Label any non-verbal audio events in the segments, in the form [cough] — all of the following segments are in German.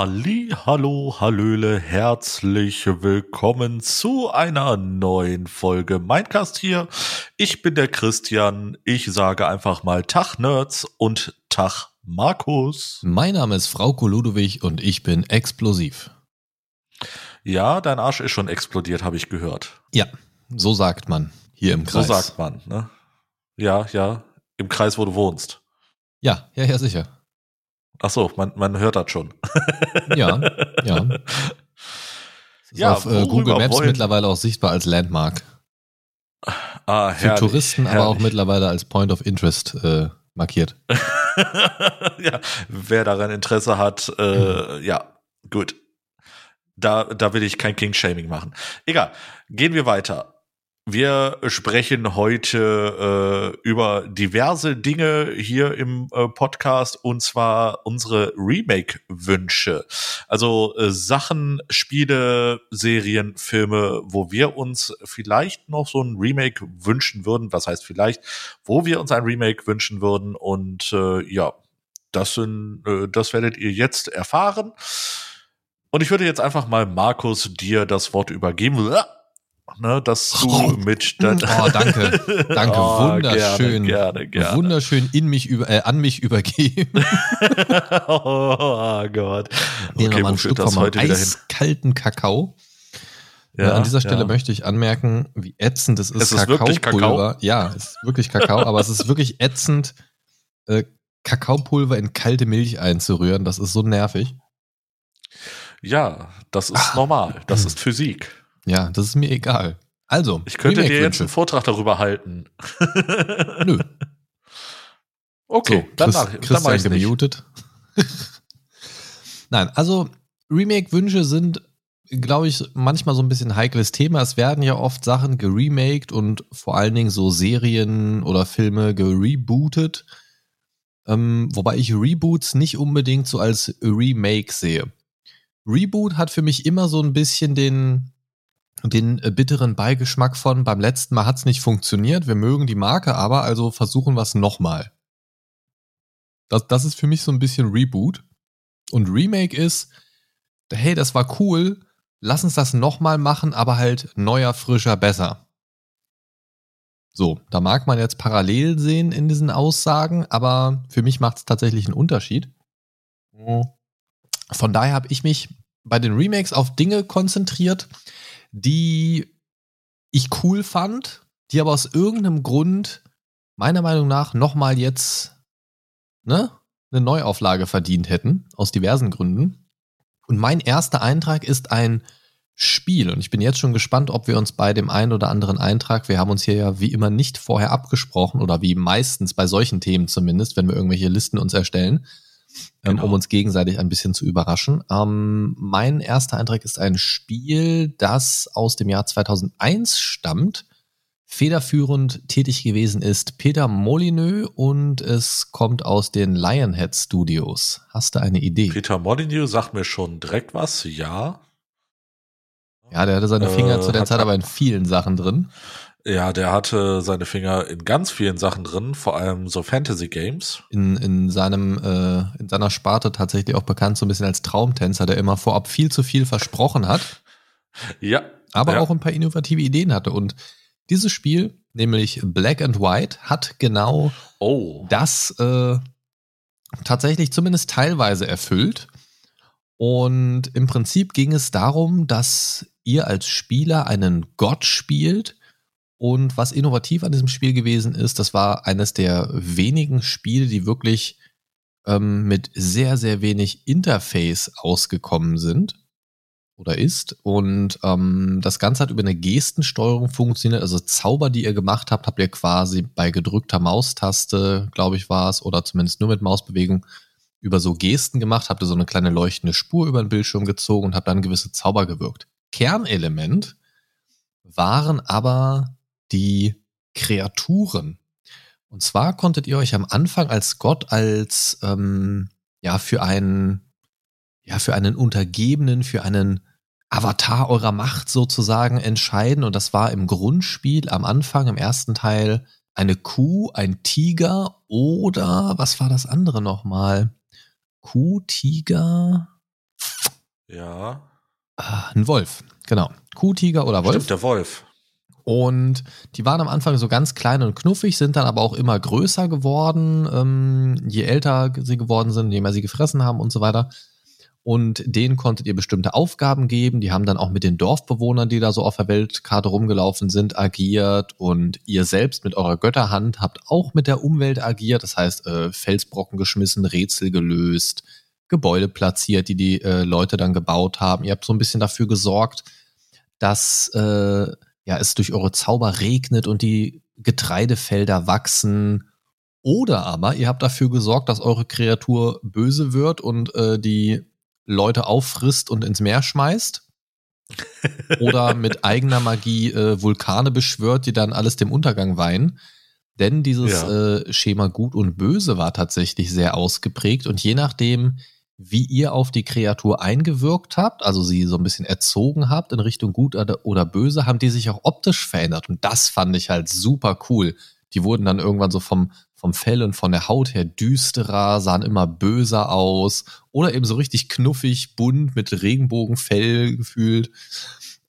Halli, hallo, hallöle, herzlich willkommen zu einer neuen Folge Mindcast hier. Ich bin der Christian. Ich sage einfach mal Tag Nerds und Tag Markus. Mein Name ist Frauko Ludowig und ich bin explosiv. Ja, dein Arsch ist schon explodiert, habe ich gehört. Ja, so sagt man hier im Kreis. So sagt man, ne? Ja, ja, im Kreis, wo du wohnst. Ja, ja, ja, sicher. Ach so, man, man hört das schon. ja, ja. [laughs] Ist ja, auf äh, Google Maps wollen? mittlerweile auch sichtbar als Landmark. Ah, Für herrlich, Touristen, herrlich. aber auch mittlerweile als Point of Interest äh, markiert. [laughs] ja, wer daran Interesse hat, äh, mhm. ja, gut. Da, da will ich kein King-Shaming machen. Egal, gehen wir weiter. Wir sprechen heute äh, über diverse Dinge hier im äh, Podcast und zwar unsere Remake-Wünsche. Also äh, Sachen, Spiele, Serien, Filme, wo wir uns vielleicht noch so ein Remake wünschen würden. Was heißt vielleicht, wo wir uns ein Remake wünschen würden. Und äh, ja, das sind, äh, das werdet ihr jetzt erfahren. Und ich würde jetzt einfach mal Markus dir das Wort übergeben ne, dass du oh. mit dann Oh, danke. Danke, [laughs] oh, wunderschön. Gerne, gerne, gerne. Wunderschön in mich über äh, an mich übergeben. [laughs] oh Gott. Okay, wo führt das heute wieder hin? Eiskalten Kakao. Ja, an dieser Stelle ja. möchte ich anmerken, wie ätzend es ist, es ist Kakaopulver. Kakao? Ja, es ist wirklich Kakao, aber es ist wirklich ätzend, äh, Kakaopulver in kalte Milch einzurühren. Das ist so nervig. Ja, das ist ah. normal. Das ist Physik. Ja, das ist mir egal. Also, ich könnte dir jetzt einen Vortrag darüber halten. [laughs] Nö. Okay, so, dann, mach, Chris, dann mach gemutet. [laughs] Nein, also Remake-Wünsche sind, glaube ich, manchmal so ein bisschen heikles Thema. Es werden ja oft Sachen geremaked und vor allen Dingen so Serien oder Filme gerebootet. Ähm, wobei ich Reboots nicht unbedingt so als Remake sehe. Reboot hat für mich immer so ein bisschen den, den äh, bitteren Beigeschmack von, beim letzten Mal hat's nicht funktioniert, wir mögen die Marke aber, also versuchen wir es nochmal. Das, das ist für mich so ein bisschen Reboot. Und Remake ist, hey, das war cool, lass uns das nochmal machen, aber halt neuer, frischer, besser. So, da mag man jetzt parallel sehen in diesen Aussagen, aber für mich macht es tatsächlich einen Unterschied. Von daher habe ich mich bei den Remakes auf Dinge konzentriert, die ich cool fand, die aber aus irgendeinem Grund meiner Meinung nach nochmal jetzt ne, eine Neuauflage verdient hätten, aus diversen Gründen. Und mein erster Eintrag ist ein Spiel. Und ich bin jetzt schon gespannt, ob wir uns bei dem einen oder anderen Eintrag, wir haben uns hier ja wie immer nicht vorher abgesprochen oder wie meistens bei solchen Themen zumindest, wenn wir irgendwelche Listen uns erstellen, genau. um uns gegenseitig ein bisschen zu überraschen. Ähm, mein erster Eindruck ist ein Spiel, das aus dem Jahr 2001 stammt. Federführend tätig gewesen ist Peter Molyneux und es kommt aus den Lionhead Studios. Hast du eine Idee? Peter Molyneux sagt mir schon direkt was, ja. Ja, der hatte seine Finger äh, zu der Zeit aber in vielen Sachen drin. Ja, der hatte seine Finger in ganz vielen Sachen drin, vor allem so Fantasy Games. In, in seinem, äh, in seiner Sparte tatsächlich auch bekannt so ein bisschen als Traumtänzer, der immer vorab viel zu viel versprochen hat. [laughs] Ja. Aber ja. auch ein paar innovative Ideen hatte. Und dieses Spiel, nämlich Black and White, hat genau oh. das äh, tatsächlich zumindest teilweise erfüllt. Und im Prinzip ging es darum, dass ihr als Spieler einen Gott spielt, und was innovativ an diesem Spiel gewesen ist, das war eines der wenigen Spiele, die wirklich ähm, mit sehr, sehr wenig Interface ausgekommen sind oder ist. Und ähm, das Ganze hat über eine Gestensteuerung funktioniert. Also Zauber, die ihr gemacht habt, habt ihr quasi bei gedrückter Maustaste, glaube ich, war es, oder zumindest nur mit Mausbewegung, über so Gesten gemacht, habt ihr so eine kleine leuchtende Spur über den Bildschirm gezogen und habt dann gewisse Zauber gewirkt. Kernelement waren aber die Kreaturen. Und zwar konntet ihr euch am Anfang als Gott als ähm, ja für einen ja für einen Untergebenen, für einen Avatar eurer Macht sozusagen entscheiden. Und das war im Grundspiel am Anfang, im ersten Teil, eine Kuh, ein Tiger oder was war das andere nochmal? Kuh, Tiger. Ja. Ah, ein Wolf, genau. Kuh, Tiger oder Wolf. Stimmt, der Wolf. Und die waren am Anfang so ganz klein und knuffig, sind dann aber auch immer größer geworden, ähm, je älter sie geworden sind, je mehr sie gefressen haben und so weiter und denen konntet ihr bestimmte Aufgaben geben. Die haben dann auch mit den Dorfbewohnern, die da so auf der Weltkarte rumgelaufen sind, agiert und ihr selbst mit eurer Götterhand habt auch mit der Umwelt agiert. Das heißt, äh, Felsbrocken geschmissen, Rätsel gelöst, Gebäude platziert, die die äh, Leute dann gebaut haben. Ihr habt so ein bisschen dafür gesorgt, dass äh, ja es durch eure Zauber regnet und die Getreidefelder wachsen. Oder aber ihr habt dafür gesorgt, dass eure Kreatur böse wird und äh, die Leute auffrisst und ins Meer schmeißt. [laughs] Oder mit eigener Magie äh, Vulkane beschwört, die dann alles dem Untergang weihen. Denn dieses ja. äh, Schema Gut und Böse war tatsächlich sehr ausgeprägt und je nachdem, wie ihr auf die Kreatur eingewirkt habt, also sie so ein bisschen erzogen habt in Richtung Gut oder Böse, haben die sich auch optisch verändert. Und das fand ich halt super cool. Die wurden dann irgendwann so vom, vom Fell und von der Haut her düsterer, sahen immer böser aus oder eben so richtig knuffig, bunt mit Regenbogenfell gefühlt.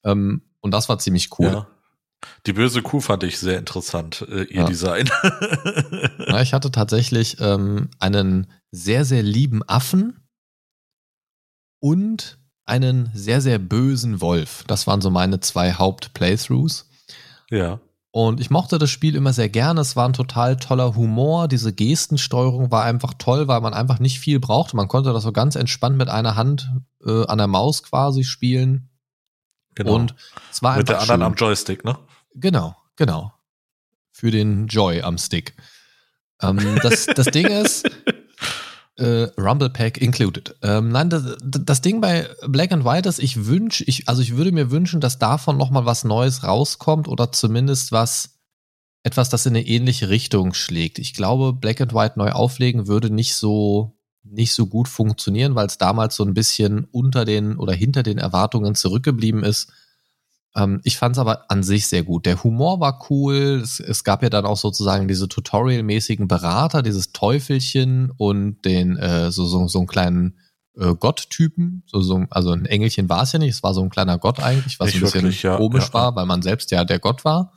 Ähm, und das war ziemlich cool. Ja. Die böse Kuh fand ich sehr interessant, äh, ihr ja. Design. ja, ich hatte tatsächlich ähm, einen sehr, sehr lieben Affen und einen sehr, sehr bösen Wolf. Das waren so meine zwei Haupt-Playthroughs. Ja. Und ich mochte das Spiel immer sehr gerne. Es war ein total toller Humor. Diese Gestensteuerung war einfach toll, weil man einfach nicht viel brauchte. Man konnte das so ganz entspannt mit einer Hand äh, an der Maus quasi spielen. Genau. Und es war mit der anderen schön. am Joystick, ne? Genau, genau. Für den Joy am Stick. Ähm, das, das Ding ist, äh, Rumble Pack included. Ähm, nein, das, das, Ding bei Black and White ist, ich wünsche, ich, also ich würde mir wünschen, dass davon nochmal was Neues rauskommt oder zumindest was, etwas, das in eine ähnliche Richtung schlägt. Ich glaube, Black and White neu auflegen würde nicht so, nicht so gut funktionieren, weil es damals so ein bisschen unter den oder hinter den Erwartungen zurückgeblieben ist. Ähm, ich fand es aber an sich sehr gut. Der Humor war cool. Es, es gab ja dann auch sozusagen diese tutorialmäßigen Berater, dieses Teufelchen und den äh, so, so, so einen kleinen äh, Gott-Typen. So, so, also ein Engelchen war es ja nicht, es war so ein kleiner Gott eigentlich, was nicht ein bisschen wirklich, ja, komisch ja, war, weil man selbst ja der Gott war.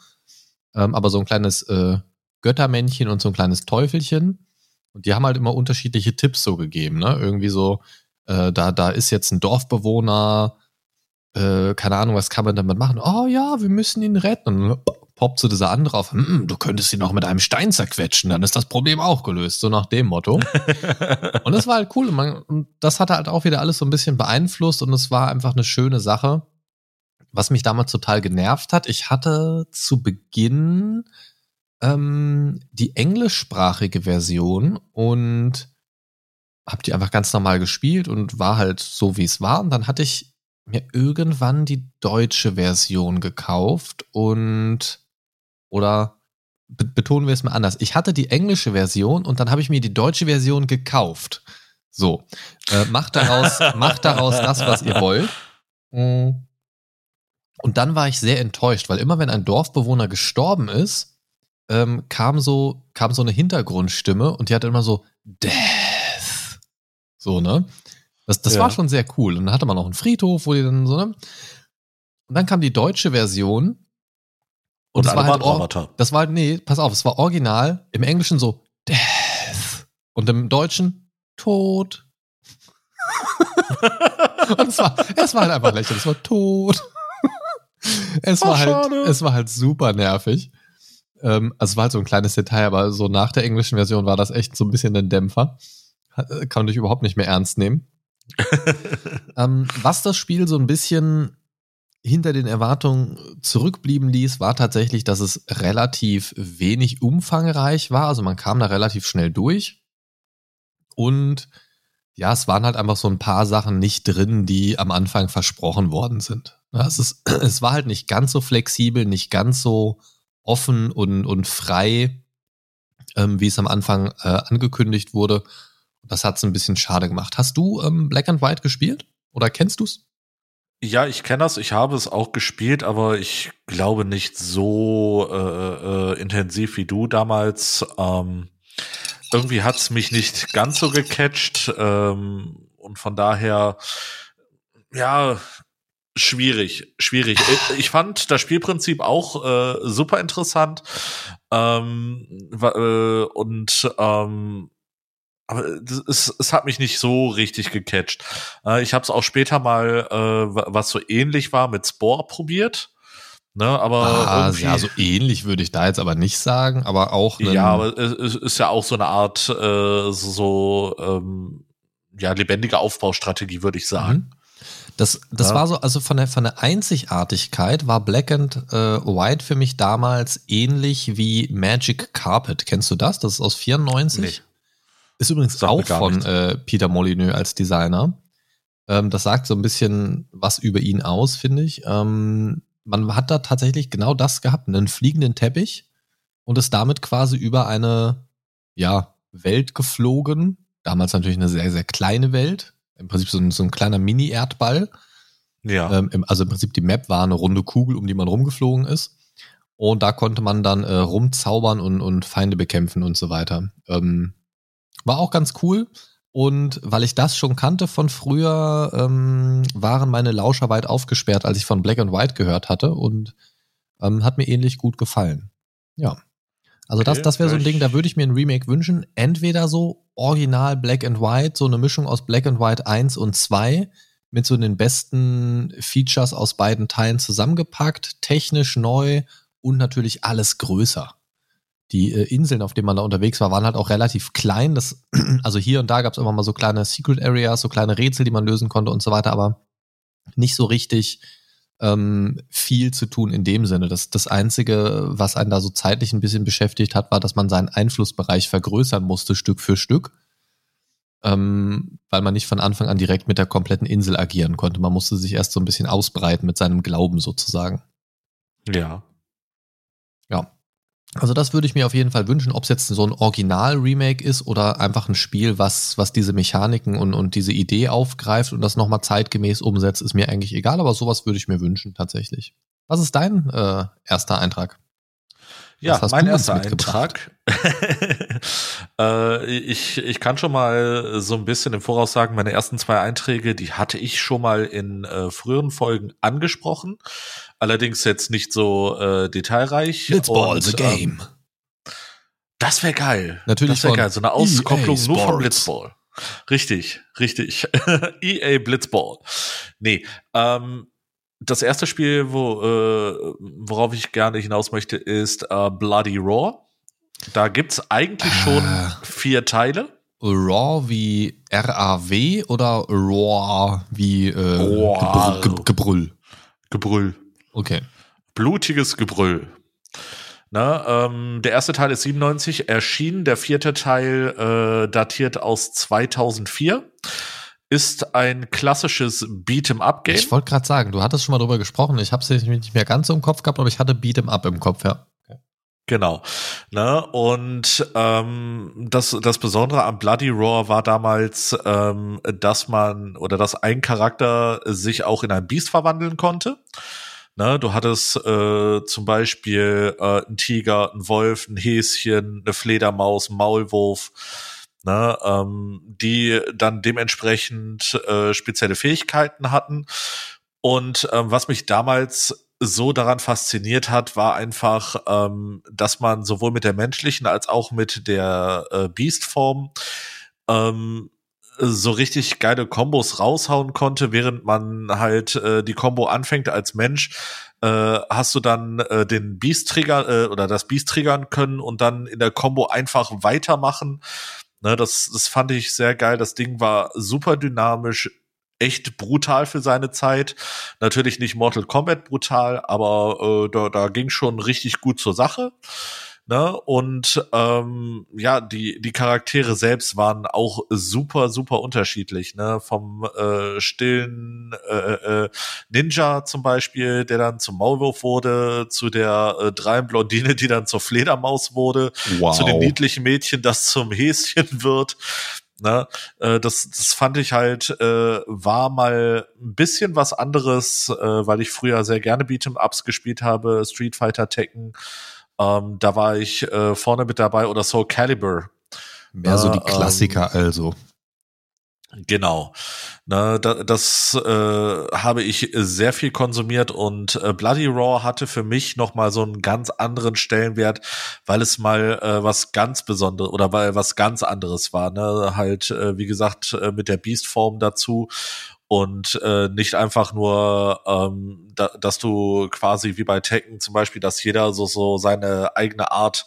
Ähm, aber so ein kleines äh, Göttermännchen und so ein kleines Teufelchen. Und die haben halt immer unterschiedliche Tipps so gegeben, ne? Irgendwie so, äh, da, da ist jetzt ein Dorfbewohner, äh, keine Ahnung, was kann man damit machen? Oh ja, wir müssen ihn retten. Und poppt so dieser andere auf, hm, du könntest ihn auch mit einem Stein zerquetschen, dann ist das Problem auch gelöst, so nach dem Motto. [laughs] und das war halt cool und, man, und das hat halt auch wieder alles so ein bisschen beeinflusst und es war einfach eine schöne Sache. Was mich damals total genervt hat, ich hatte zu Beginn ähm, die englischsprachige Version und habe die einfach ganz normal gespielt und war halt so, wie es war. Und dann hatte ich mir irgendwann die deutsche Version gekauft und oder be betonen wir es mal anders. Ich hatte die englische Version und dann habe ich mir die deutsche Version gekauft. So, äh, macht daraus, [laughs] macht daraus das, was ihr wollt. Mm. Und dann war ich sehr enttäuscht, weil immer wenn ein Dorfbewohner gestorben ist, ähm, kam so kam so eine Hintergrundstimme und die hatte immer so Death. So ne? Das, das ja. war schon sehr cool. Und dann hatte man auch einen Friedhof, wo die dann so, ne? Und dann kam die deutsche Version. Und, und das war halt Avatar. Das war halt, nee, pass auf, es war original. Im Englischen so Death. Und im Deutschen Tod. [laughs] und es war, es war halt einfach lächerlich. Es war tot. es war halt, es war halt super nervig. Ähm, also es war halt so ein kleines Detail, aber so nach der englischen Version war das echt so ein bisschen ein Dämpfer. Kann man dich überhaupt nicht mehr ernst nehmen. [laughs] ähm, was das Spiel so ein bisschen hinter den Erwartungen zurückblieben ließ, war tatsächlich, dass es relativ wenig umfangreich war. Also man kam da relativ schnell durch. Und ja, es waren halt einfach so ein paar Sachen nicht drin, die am Anfang versprochen worden sind. Ja, es, ist, [clears throat] es war halt nicht ganz so flexibel, nicht ganz so offen und, und frei, ähm, wie es am Anfang äh, angekündigt wurde. Das hat es ein bisschen schade gemacht. Hast du ähm, Black and White gespielt? Oder kennst du's? Ja, ich kenne das, ich habe es auch gespielt, aber ich glaube nicht so äh, äh, intensiv wie du damals. Ähm, irgendwie hat's mich nicht ganz so gecatcht ähm, und von daher, ja, schwierig, schwierig. Ich fand das Spielprinzip auch äh, super interessant ähm, äh, und ähm, aber es, es hat mich nicht so richtig gecatcht. Äh, ich habe es auch später mal, äh, was so ähnlich war, mit Spore probiert. Ne, aber ah, ja, so ähnlich würde ich da jetzt aber nicht sagen, aber auch. Ja, aber es ist ja auch so eine Art äh, so ähm, ja lebendige Aufbaustrategie, würde ich sagen. Mhm. Das, das ja. war so, also von der, von der Einzigartigkeit war Black and äh, White für mich damals ähnlich wie Magic Carpet. Kennst du das? Das ist aus 94. Nee. Ist übrigens Sag auch von äh, Peter Molyneux als Designer. Ähm, das sagt so ein bisschen was über ihn aus, finde ich. Ähm, man hat da tatsächlich genau das gehabt, einen fliegenden Teppich und ist damit quasi über eine ja, Welt geflogen. Damals natürlich eine sehr, sehr kleine Welt. Im Prinzip so ein, so ein kleiner Mini-Erdball. Ja. Ähm, also im Prinzip die Map war eine runde Kugel, um die man rumgeflogen ist. Und da konnte man dann äh, rumzaubern und, und Feinde bekämpfen und so weiter. Ähm, war auch ganz cool. Und weil ich das schon kannte von früher, ähm, waren meine Lauscher weit aufgesperrt, als ich von Black and White gehört hatte und ähm, hat mir ähnlich gut gefallen. Ja. Also okay, das, das wäre so ein Ding, da würde ich mir ein Remake wünschen. Entweder so original Black and White, so eine Mischung aus Black and White 1 und 2 mit so den besten Features aus beiden Teilen zusammengepackt, technisch neu und natürlich alles größer die äh, Inseln, auf denen man da unterwegs war, waren halt auch relativ klein. Das, [clears throat] also hier und da gab es immer mal so kleine Secret Areas, so kleine Rätsel, die man lösen konnte und so weiter, aber nicht so richtig ähm, viel zu tun in dem Sinne. Das, das Einzige, was einen da so zeitlich ein bisschen beschäftigt hat, war, dass man seinen Einflussbereich vergrößern musste, Stück für Stück. Ähm, weil man nicht von Anfang an direkt mit der kompletten Insel agieren konnte. Man musste sich erst so ein bisschen ausbreiten mit seinem Glauben sozusagen. Ja. Ja. Also das würde ich mir auf jeden Fall wünschen, ob es jetzt so ein Original-Remake ist oder einfach ein Spiel, was, was diese Mechaniken und, und diese Idee aufgreift und das nochmal zeitgemäß umsetzt, ist mir eigentlich egal, aber sowas würde ich mir wünschen tatsächlich. Was ist dein äh, erster Eintrag? Ja, mein erster Eintrag. [laughs] äh, ich, ich kann schon mal so ein bisschen im Voraus sagen, meine ersten zwei Einträge, die hatte ich schon mal in äh, früheren Folgen angesprochen. Allerdings jetzt nicht so äh, detailreich. Blitzball, the game. Ähm, das wäre geil. Natürlich das wäre geil. So eine Auskopplung nur von Blitzball. Richtig, richtig. [laughs] EA Blitzball. Nee, ähm, das erste Spiel, wo, äh, worauf ich gerne hinaus möchte, ist äh, Bloody Raw. Da gibt's eigentlich schon äh, vier Teile. Raw wie R-A-W oder Raw wie äh, Raw. Gebrüll, Gebrüll? Gebrüll. Okay. Blutiges Gebrüll. Na, ähm, der erste Teil ist 97 erschienen, der vierte Teil äh, datiert aus 2004 ist ein klassisches Beat'em-up-Game. Ich wollte gerade sagen, du hattest schon mal drüber gesprochen. Ich habe es nicht mehr ganz so im Kopf gehabt, aber ich hatte Beat'em-up im Kopf, ja. Genau. Ne? Und ähm, das, das Besondere am Bloody Roar war damals, ähm, dass man oder dass ein Charakter sich auch in ein Biest verwandeln konnte. Ne? Du hattest äh, zum Beispiel äh, einen Tiger, einen Wolf, ein Häschen, eine Fledermaus, einen Maulwurf ne, ähm, die dann dementsprechend äh, spezielle Fähigkeiten hatten. Und ähm, was mich damals so daran fasziniert hat, war einfach, ähm, dass man sowohl mit der menschlichen als auch mit der äh, Beast-Form ähm, so richtig geile Kombos raushauen konnte, während man halt äh, die Combo anfängt als Mensch, äh, hast du dann äh, den Beast Trigger äh, oder das Beast triggern können und dann in der Combo einfach weitermachen Ne, das, das fand ich sehr geil. Das Ding war super dynamisch, echt brutal für seine Zeit. Natürlich nicht Mortal Kombat brutal, aber äh, da, da ging schon richtig gut zur Sache. Ne? Und ähm, ja, die, die Charaktere selbst waren auch super, super unterschiedlich. Ne? Vom äh, stillen äh, äh, Ninja zum Beispiel, der dann zum Maulwurf wurde, zu der äh, dreien Blondine, die dann zur Fledermaus wurde, wow. zu dem niedlichen Mädchen, das zum Häschen wird. Ne? Äh, das, das fand ich halt, äh, war mal ein bisschen was anderes, äh, weil ich früher sehr gerne Beat'em-Ups gespielt habe, Street Fighter Tekken. Ähm, da war ich äh, vorne mit dabei oder Soul Calibur. Mehr so die ähm, Klassiker ähm, also. Genau. Na, da, das äh, habe ich sehr viel konsumiert und äh, Bloody Raw hatte für mich noch mal so einen ganz anderen Stellenwert, weil es mal äh, was ganz Besonderes oder weil was ganz anderes war. Ne? Halt, äh, wie gesagt, äh, mit der Beast-Form dazu und äh, nicht einfach nur, ähm, da, dass du quasi wie bei Tekken zum Beispiel, dass jeder so so seine eigene Art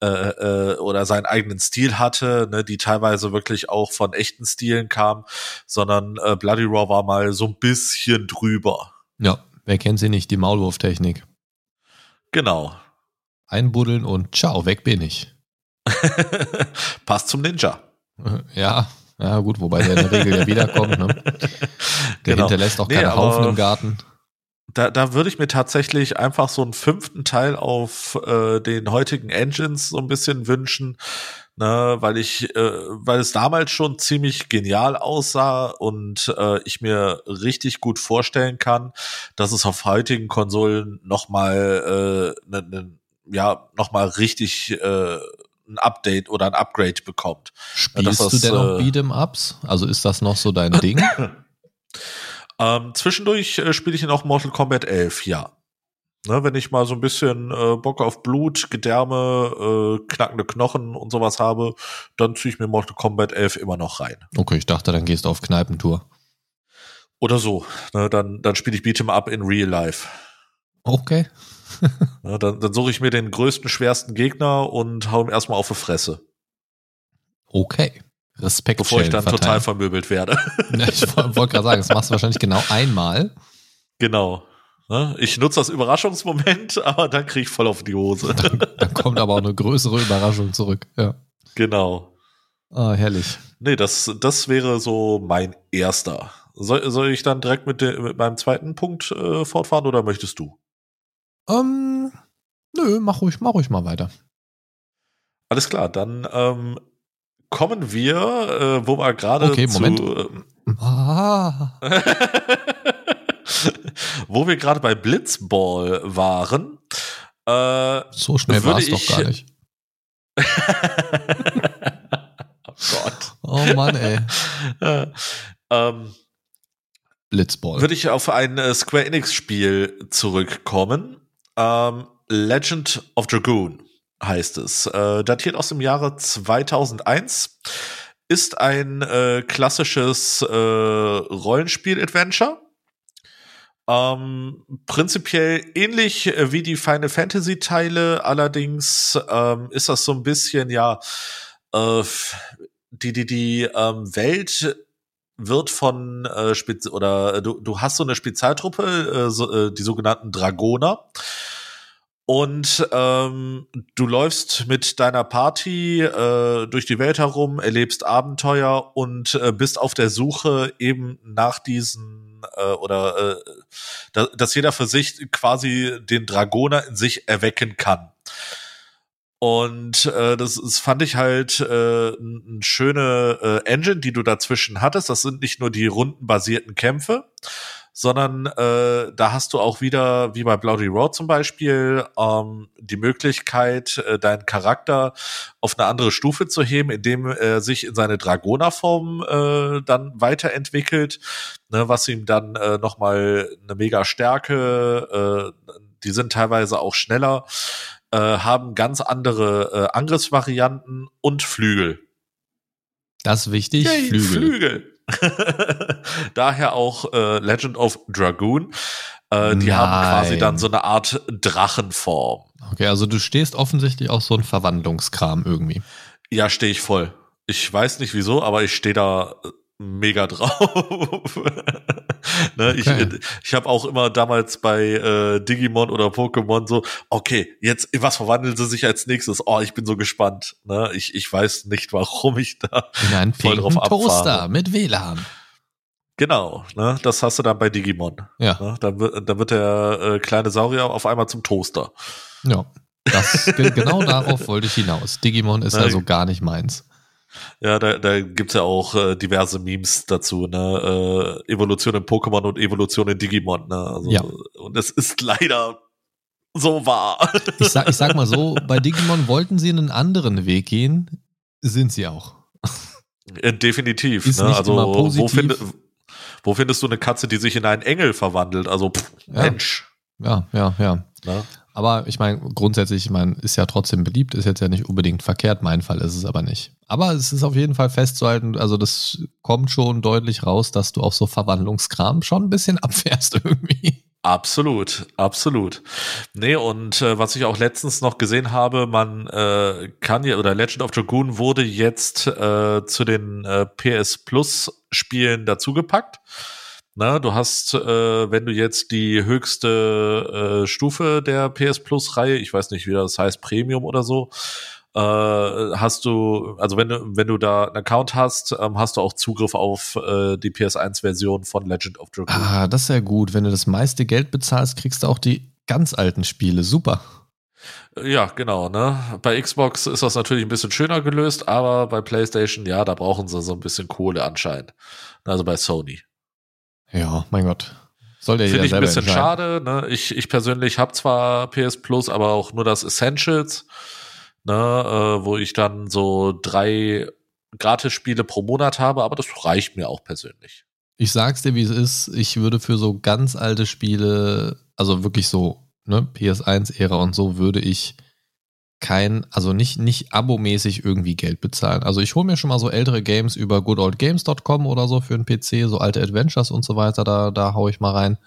äh, äh, oder seinen eigenen Stil hatte, ne, die teilweise wirklich auch von echten Stilen kam, sondern äh, Bloody Raw war mal so ein bisschen drüber. Ja, wer kennt sie nicht, die Maulwurftechnik. Genau. Einbuddeln und ciao, weg bin ich. [laughs] Passt zum Ninja. Ja, ja gut, wobei der in der Regel ja [laughs] wiederkommt. Ne? Der genau. hinterlässt auch keine nee, Haufen im Garten da, da würde ich mir tatsächlich einfach so einen fünften Teil auf äh, den heutigen Engines so ein bisschen wünschen, ne, weil ich, äh, weil es damals schon ziemlich genial aussah und äh, ich mir richtig gut vorstellen kann, dass es auf heutigen Konsolen nochmal äh, ne, ne, ja, noch mal richtig äh, ein Update oder ein Upgrade bekommt. Spielst das, du denn noch äh, Beat'em Ups? Also ist das noch so dein Ding? [laughs] Ähm, zwischendurch äh, spiele ich in auch Mortal Kombat 11, ja. Ne, wenn ich mal so ein bisschen äh, Bock auf Blut, Gedärme, äh, knackende Knochen und sowas habe, dann ziehe ich mir Mortal Kombat 11 immer noch rein. Okay, ich dachte, dann gehst du auf Kneipentour. Oder so. Ne, dann dann spiele ich Beat'em Up in Real Life. Okay. [laughs] ne, dann dann suche ich mir den größten, schwersten Gegner und hau ihm erstmal auf die Fresse. Okay. Respekt. Bevor ich dann verteilen. total vermöbelt werde. Ja, [laughs] ich wollte gerade sagen, das machst du wahrscheinlich genau einmal. Genau. Ich nutze das Überraschungsmoment, [laughs] aber dann kriege ich voll auf die Hose. Dann, dann, kommt aber auch eine größere Überraschung zurück. Ja. Genau. Ah, herrlich. Nee, das, das wäre so mein erster. Soll, soll ich dann direkt mit, de, mit meinem zweiten Punkt äh, fortfahren oder möchtest du? Ähm, nö, mach ruhig, mach ruhig mal weiter. Alles klar, dann ähm, kommen wir, äh, wo wir gerade okay, zu, Moment. Äh, ah. [laughs] wo wir gerade bei Blitzball waren. Äh, so schnell war es doch gar nicht. [laughs] oh Gott. Oh Mann, ey. [laughs] ähm, Blitzball. Würde ich auf ein äh, Square Enix Spiel zurückkommen. Ähm, Legend of Dragoon heißt es. Äh, datiert aus dem Jahre 2001. Ist ein äh, klassisches äh, Rollenspiel-Adventure. Ähm, prinzipiell ähnlich äh, wie die Final Fantasy Teile, allerdings ähm, ist das so ein bisschen, ja, äh, die, die, die ähm, Welt wird von äh, Spez oder äh, du, du hast so eine Spezialtruppe, äh, so, äh, die sogenannten Dragoner. Und ähm, du läufst mit deiner Party äh, durch die Welt herum, erlebst Abenteuer und äh, bist auf der Suche eben nach diesen äh, oder äh, da, dass jeder für sich quasi den Dragoner in sich erwecken kann. Und äh, das, das fand ich halt äh, eine schöne äh, Engine, die du dazwischen hattest. Das sind nicht nur die rundenbasierten Kämpfe, sondern äh, da hast du auch wieder, wie bei Bloody Road zum Beispiel, ähm, die Möglichkeit, äh, deinen Charakter auf eine andere Stufe zu heben, indem er sich in seine Dragonerform äh, dann weiterentwickelt, ne, was ihm dann äh, nochmal eine mega Stärke, äh, die sind teilweise auch schneller, äh, haben ganz andere äh, Angriffsvarianten und Flügel. Das ist wichtig, Yay, Flügel. Flügel. [laughs] Daher auch äh, Legend of Dragoon. Äh, die Nein. haben quasi dann so eine Art Drachenform. Okay, also du stehst offensichtlich auch so ein Verwandlungskram irgendwie. Ja, stehe ich voll. Ich weiß nicht wieso, aber ich stehe da mega drauf. [laughs] ne, okay. Ich, ich habe auch immer damals bei äh, Digimon oder Pokémon so, okay, jetzt, was verwandeln sie sich als nächstes? Oh, ich bin so gespannt. Ne? Ich, ich weiß nicht, warum ich da In einen voll drauf abfahre. Toaster mit WLAN. Genau, ne, das hast du dann bei Digimon. Ja. Ne, dann, wird, dann wird der äh, kleine Saurier auf einmal zum Toaster. Ja, das, genau darauf wollte ich hinaus. Digimon ist [laughs] also gar nicht meins. Ja, da, da gibt's ja auch äh, diverse Memes dazu, ne? Äh, Evolution in Pokémon und Evolution in Digimon, ne? Also, ja. Und es ist leider so wahr. Ich sag, ich sag mal so, [laughs] bei Digimon wollten sie einen anderen Weg gehen, sind sie auch. Ja, definitiv. Ist ne? Also wo, find, wo findest du eine Katze, die sich in einen Engel verwandelt? Also pff, ja. Mensch. Ja, ja, ja. Na? Aber ich meine, grundsätzlich, ich meine, ist ja trotzdem beliebt, ist jetzt ja nicht unbedingt verkehrt. Mein Fall ist es aber nicht. Aber es ist auf jeden Fall festzuhalten, also das kommt schon deutlich raus, dass du auch so Verwandlungskram schon ein bisschen [laughs] abfährst irgendwie. Absolut, absolut. Nee, und äh, was ich auch letztens noch gesehen habe, man äh, kann ja, oder Legend of Dragoon wurde jetzt äh, zu den äh, PS Plus Spielen dazugepackt. Na, du hast, äh, wenn du jetzt die höchste äh, Stufe der PS Plus Reihe, ich weiß nicht, wie das heißt, Premium oder so, äh, hast du, also wenn du, wenn du da einen Account hast, ähm, hast du auch Zugriff auf äh, die PS1-Version von Legend of Dragoon. Ah, das ist ja gut. Wenn du das meiste Geld bezahlst, kriegst du auch die ganz alten Spiele. Super. Ja, genau, ne? Bei Xbox ist das natürlich ein bisschen schöner gelöst, aber bei PlayStation, ja, da brauchen sie so ein bisschen Kohle anscheinend. Also bei Sony. Ja, mein Gott. Soll der Finde ich ein bisschen schade. Ne? Ich, ich persönlich habe zwar PS Plus, aber auch nur das Essentials, ne? Äh, wo ich dann so drei Gratis-Spiele pro Monat habe, aber das reicht mir auch persönlich. Ich sag's dir, wie es ist. Ich würde für so ganz alte Spiele, also wirklich so, ne, PS1-Ära und so, würde ich kein, also nicht, nicht abomäßig irgendwie Geld bezahlen. Also ich hole mir schon mal so ältere Games über goodoldgames.com oder so für einen PC, so alte Adventures und so weiter, da, da hau ich mal rein.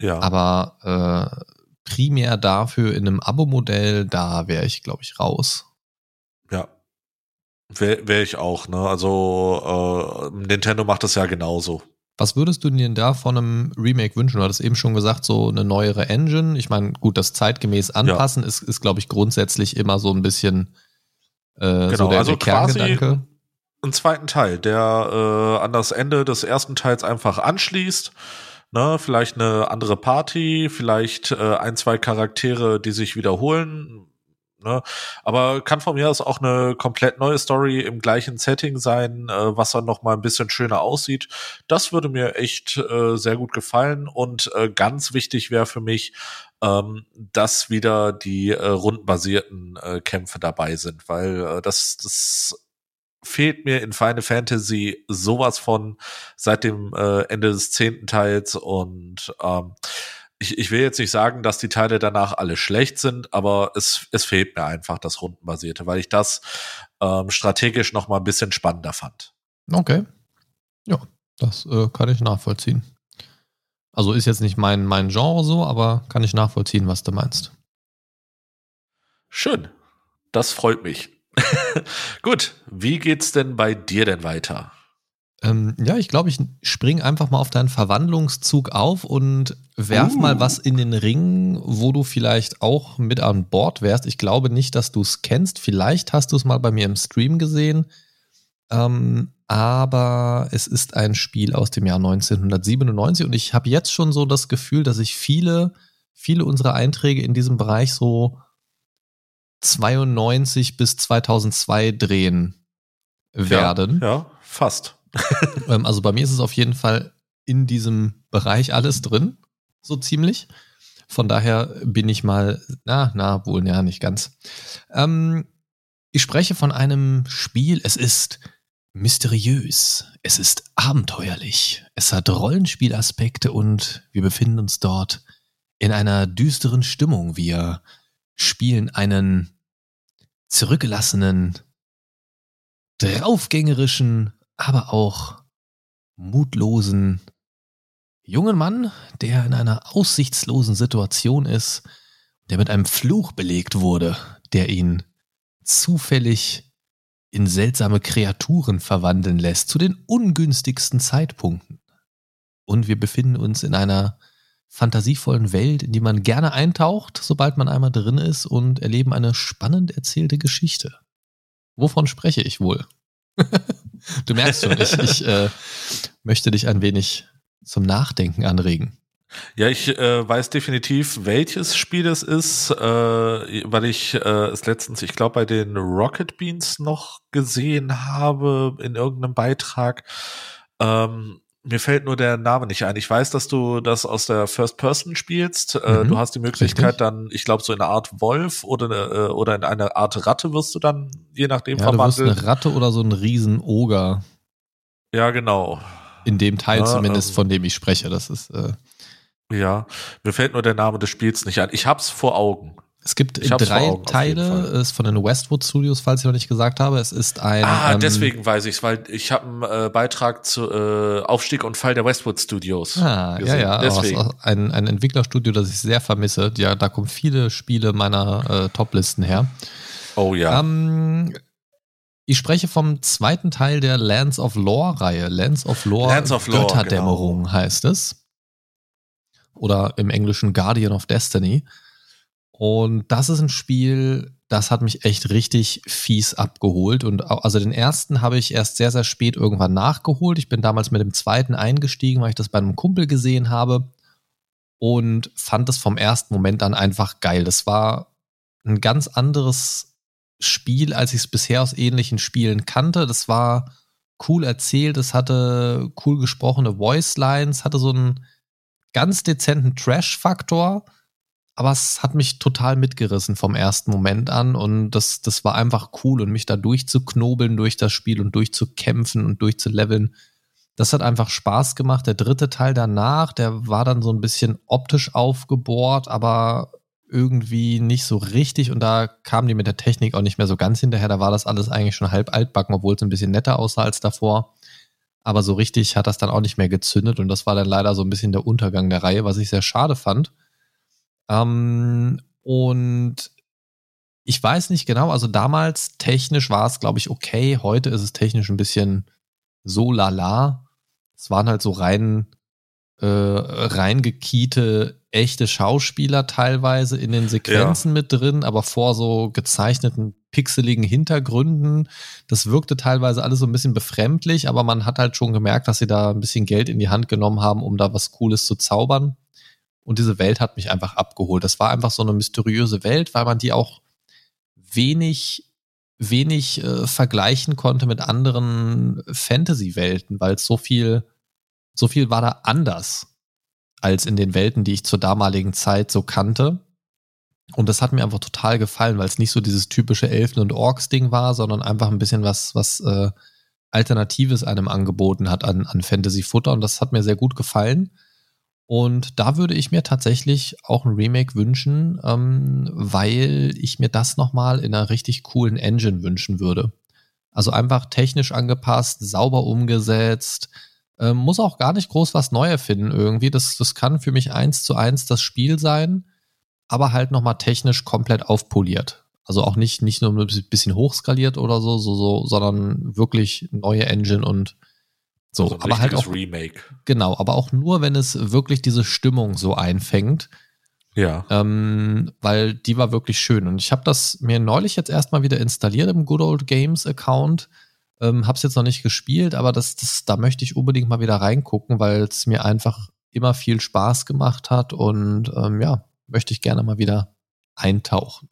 Ja. Aber äh, primär dafür in einem Abo-Modell, da wäre ich, glaube ich, raus. Ja. Wäre wär ich auch, ne? Also äh, Nintendo macht das ja genauso. Was würdest du dir da von einem Remake wünschen? Du hattest eben schon gesagt, so eine neuere Engine. Ich meine, gut, das zeitgemäß anpassen ja. ist, ist glaube ich, grundsätzlich immer so ein bisschen äh, genau, so der, also der Kerngedanke. Einen zweiten Teil, der äh, an das Ende des ersten Teils einfach anschließt. Ne, vielleicht eine andere Party, vielleicht äh, ein, zwei Charaktere, die sich wiederholen. Ne? Aber kann von mir aus auch eine komplett neue Story im gleichen Setting sein, äh, was dann noch mal ein bisschen schöner aussieht. Das würde mir echt äh, sehr gut gefallen und äh, ganz wichtig wäre für mich, ähm, dass wieder die äh, rundenbasierten äh, Kämpfe dabei sind, weil äh, das das fehlt mir in Final Fantasy sowas von seit dem äh, Ende des zehnten Teils und ähm, ich, ich will jetzt nicht sagen, dass die Teile danach alle schlecht sind, aber es, es fehlt mir einfach das Rundenbasierte, weil ich das ähm, strategisch noch mal ein bisschen spannender fand. Okay. Ja, das äh, kann ich nachvollziehen. Also ist jetzt nicht mein, mein Genre so, aber kann ich nachvollziehen, was du meinst. Schön. Das freut mich. [laughs] Gut, wie geht's denn bei dir denn weiter? Ähm, ja, ich glaube, ich spring einfach mal auf deinen Verwandlungszug auf und werf uh. mal was in den Ring, wo du vielleicht auch mit an Bord wärst. Ich glaube nicht, dass du es kennst. Vielleicht hast du es mal bei mir im Stream gesehen. Ähm, aber es ist ein Spiel aus dem Jahr 1997 und ich habe jetzt schon so das Gefühl, dass ich viele, viele unserer Einträge in diesem Bereich so 92 bis 2002 drehen werden. Ja, ja fast. [laughs] Ähm, also bei mir ist es auf jeden Fall in diesem Bereich alles drin, so ziemlich. Von daher bin ich mal, na, na, wohl, ja, nicht ganz. Ähm, ich spreche von einem Spiel, es ist mysteriös, es ist abenteuerlich, es hat Rollenspielaspekte und wir befinden uns dort in einer düsteren Stimmung. Wir spielen einen zurückgelassenen, draufgängerischen aber auch mutlosen jungen Mann, der in einer aussichtslosen Situation ist, der mit einem Fluch belegt wurde, der ihn zufällig in seltsame Kreaturen verwandeln lässt, zu den ungünstigsten Zeitpunkten. Und wir befinden uns in einer fantasievollen Welt, in die man gerne eintaucht, sobald man einmal drin ist und erleben eine spannend erzählte Geschichte. Wovon spreche ich wohl? [laughs] du merkst schon, ich, ich äh, möchte dich ein wenig zum Nachdenken anregen. Ja, ich äh, weiß definitiv, welches Spiel es ist, äh, weil ich äh, es letztens, ich glaube, bei den Rocket Beans noch gesehen habe in irgendeinem Beitrag. Ähm, mir fällt nur der Name nicht ein. Ich weiß, dass du das aus der First Person spielst. Äh, mhm, du hast die Möglichkeit richtig. dann, ich glaube, so in einer Art Wolf oder eine, äh, oder in einer Art Ratte wirst du dann je nachdem ja, verwandelt. Du wirst eine Ratte oder so ein Riesenoger. Ja, genau. In dem Teil ja, zumindest, ähm, von dem ich spreche. Das ist äh, ja, mir fällt nur der Name des Spiels nicht ein. Ich hab's vor Augen. Es gibt drei Augen, Teile, ist von den Westwood Studios, falls ich noch nicht gesagt habe. Es ist ein. Ah, ähm, deswegen weiß ich's, weil ich habe einen äh, Beitrag zu äh, Aufstieg und Fall der Westwood Studios. Ah, gesehen. ja, ja. Deswegen. Ein, ein Entwicklerstudio, das ich sehr vermisse. Ja, da kommen viele Spiele meiner äh, Toplisten her. Oh ja. Ähm, ich spreche vom zweiten Teil der Lands of Lore-Reihe. Lands of Lore, Lands of Lore Götterdämmerung genau. heißt es oder im Englischen Guardian of Destiny. Und das ist ein Spiel, das hat mich echt richtig fies abgeholt. Und also den ersten habe ich erst sehr, sehr spät irgendwann nachgeholt. Ich bin damals mit dem zweiten eingestiegen, weil ich das bei einem Kumpel gesehen habe und fand es vom ersten Moment an einfach geil. Das war ein ganz anderes Spiel, als ich es bisher aus ähnlichen Spielen kannte. Das war cool erzählt, es hatte cool gesprochene Voice Lines, hatte so ein ganz dezenten Trash-Faktor, aber es hat mich total mitgerissen vom ersten Moment an und das, das war einfach cool und mich da durchzuknobeln durch das Spiel und durchzukämpfen und durchzuleveln. Das hat einfach Spaß gemacht. Der dritte Teil danach, der war dann so ein bisschen optisch aufgebohrt, aber irgendwie nicht so richtig und da kamen die mit der Technik auch nicht mehr so ganz hinterher. Da war das alles eigentlich schon halb altbacken, obwohl es ein bisschen netter aussah als davor aber so richtig hat das dann auch nicht mehr gezündet und das war dann leider so ein bisschen der Untergang der Reihe, was ich sehr schade fand. Ähm, und ich weiß nicht genau, also damals technisch war es, glaube ich, okay. Heute ist es technisch ein bisschen so lala. Es waren halt so rein, äh, reingekiete, echte Schauspieler teilweise in den Sequenzen ja. mit drin, aber vor so gezeichneten pixeligen Hintergründen. Das wirkte teilweise alles so ein bisschen befremdlich, aber man hat halt schon gemerkt, dass sie da ein bisschen Geld in die Hand genommen haben, um da was Cooles zu zaubern. Und diese Welt hat mich einfach abgeholt. Das war einfach so eine mysteriöse Welt, weil man die auch wenig wenig äh, vergleichen konnte mit anderen Fantasy-Welten, weil so viel, so viel war da anders als in den Welten, die ich zur damaligen Zeit so kannte. Und das hat mir einfach total gefallen, weil es nicht so dieses typische Elfen- und Orks-Ding war, sondern einfach ein bisschen was, was äh, Alternatives einem angeboten hat an, an Fantasy-Futter. Und das hat mir sehr gut gefallen. Und da würde ich mir tatsächlich auch ein Remake wünschen, ähm, weil ich mir das nochmal in einer richtig coolen Engine wünschen würde. Also einfach technisch angepasst, sauber umgesetzt, ähm, muss auch gar nicht groß was Neues finden irgendwie. Das, das kann für mich eins zu eins das Spiel sein aber halt nochmal technisch komplett aufpoliert. Also auch nicht, nicht nur ein bisschen hochskaliert oder so, so, so, sondern wirklich neue Engine und so. Also aber halt auch Remake. Genau, aber auch nur, wenn es wirklich diese Stimmung so einfängt. Ja. Ähm, weil die war wirklich schön. Und ich habe das mir neulich jetzt erstmal wieder installiert im Good Old Games Account. Ähm, hab's jetzt noch nicht gespielt, aber das, das, da möchte ich unbedingt mal wieder reingucken, weil es mir einfach immer viel Spaß gemacht hat und ähm, ja, möchte ich gerne mal wieder eintauchen.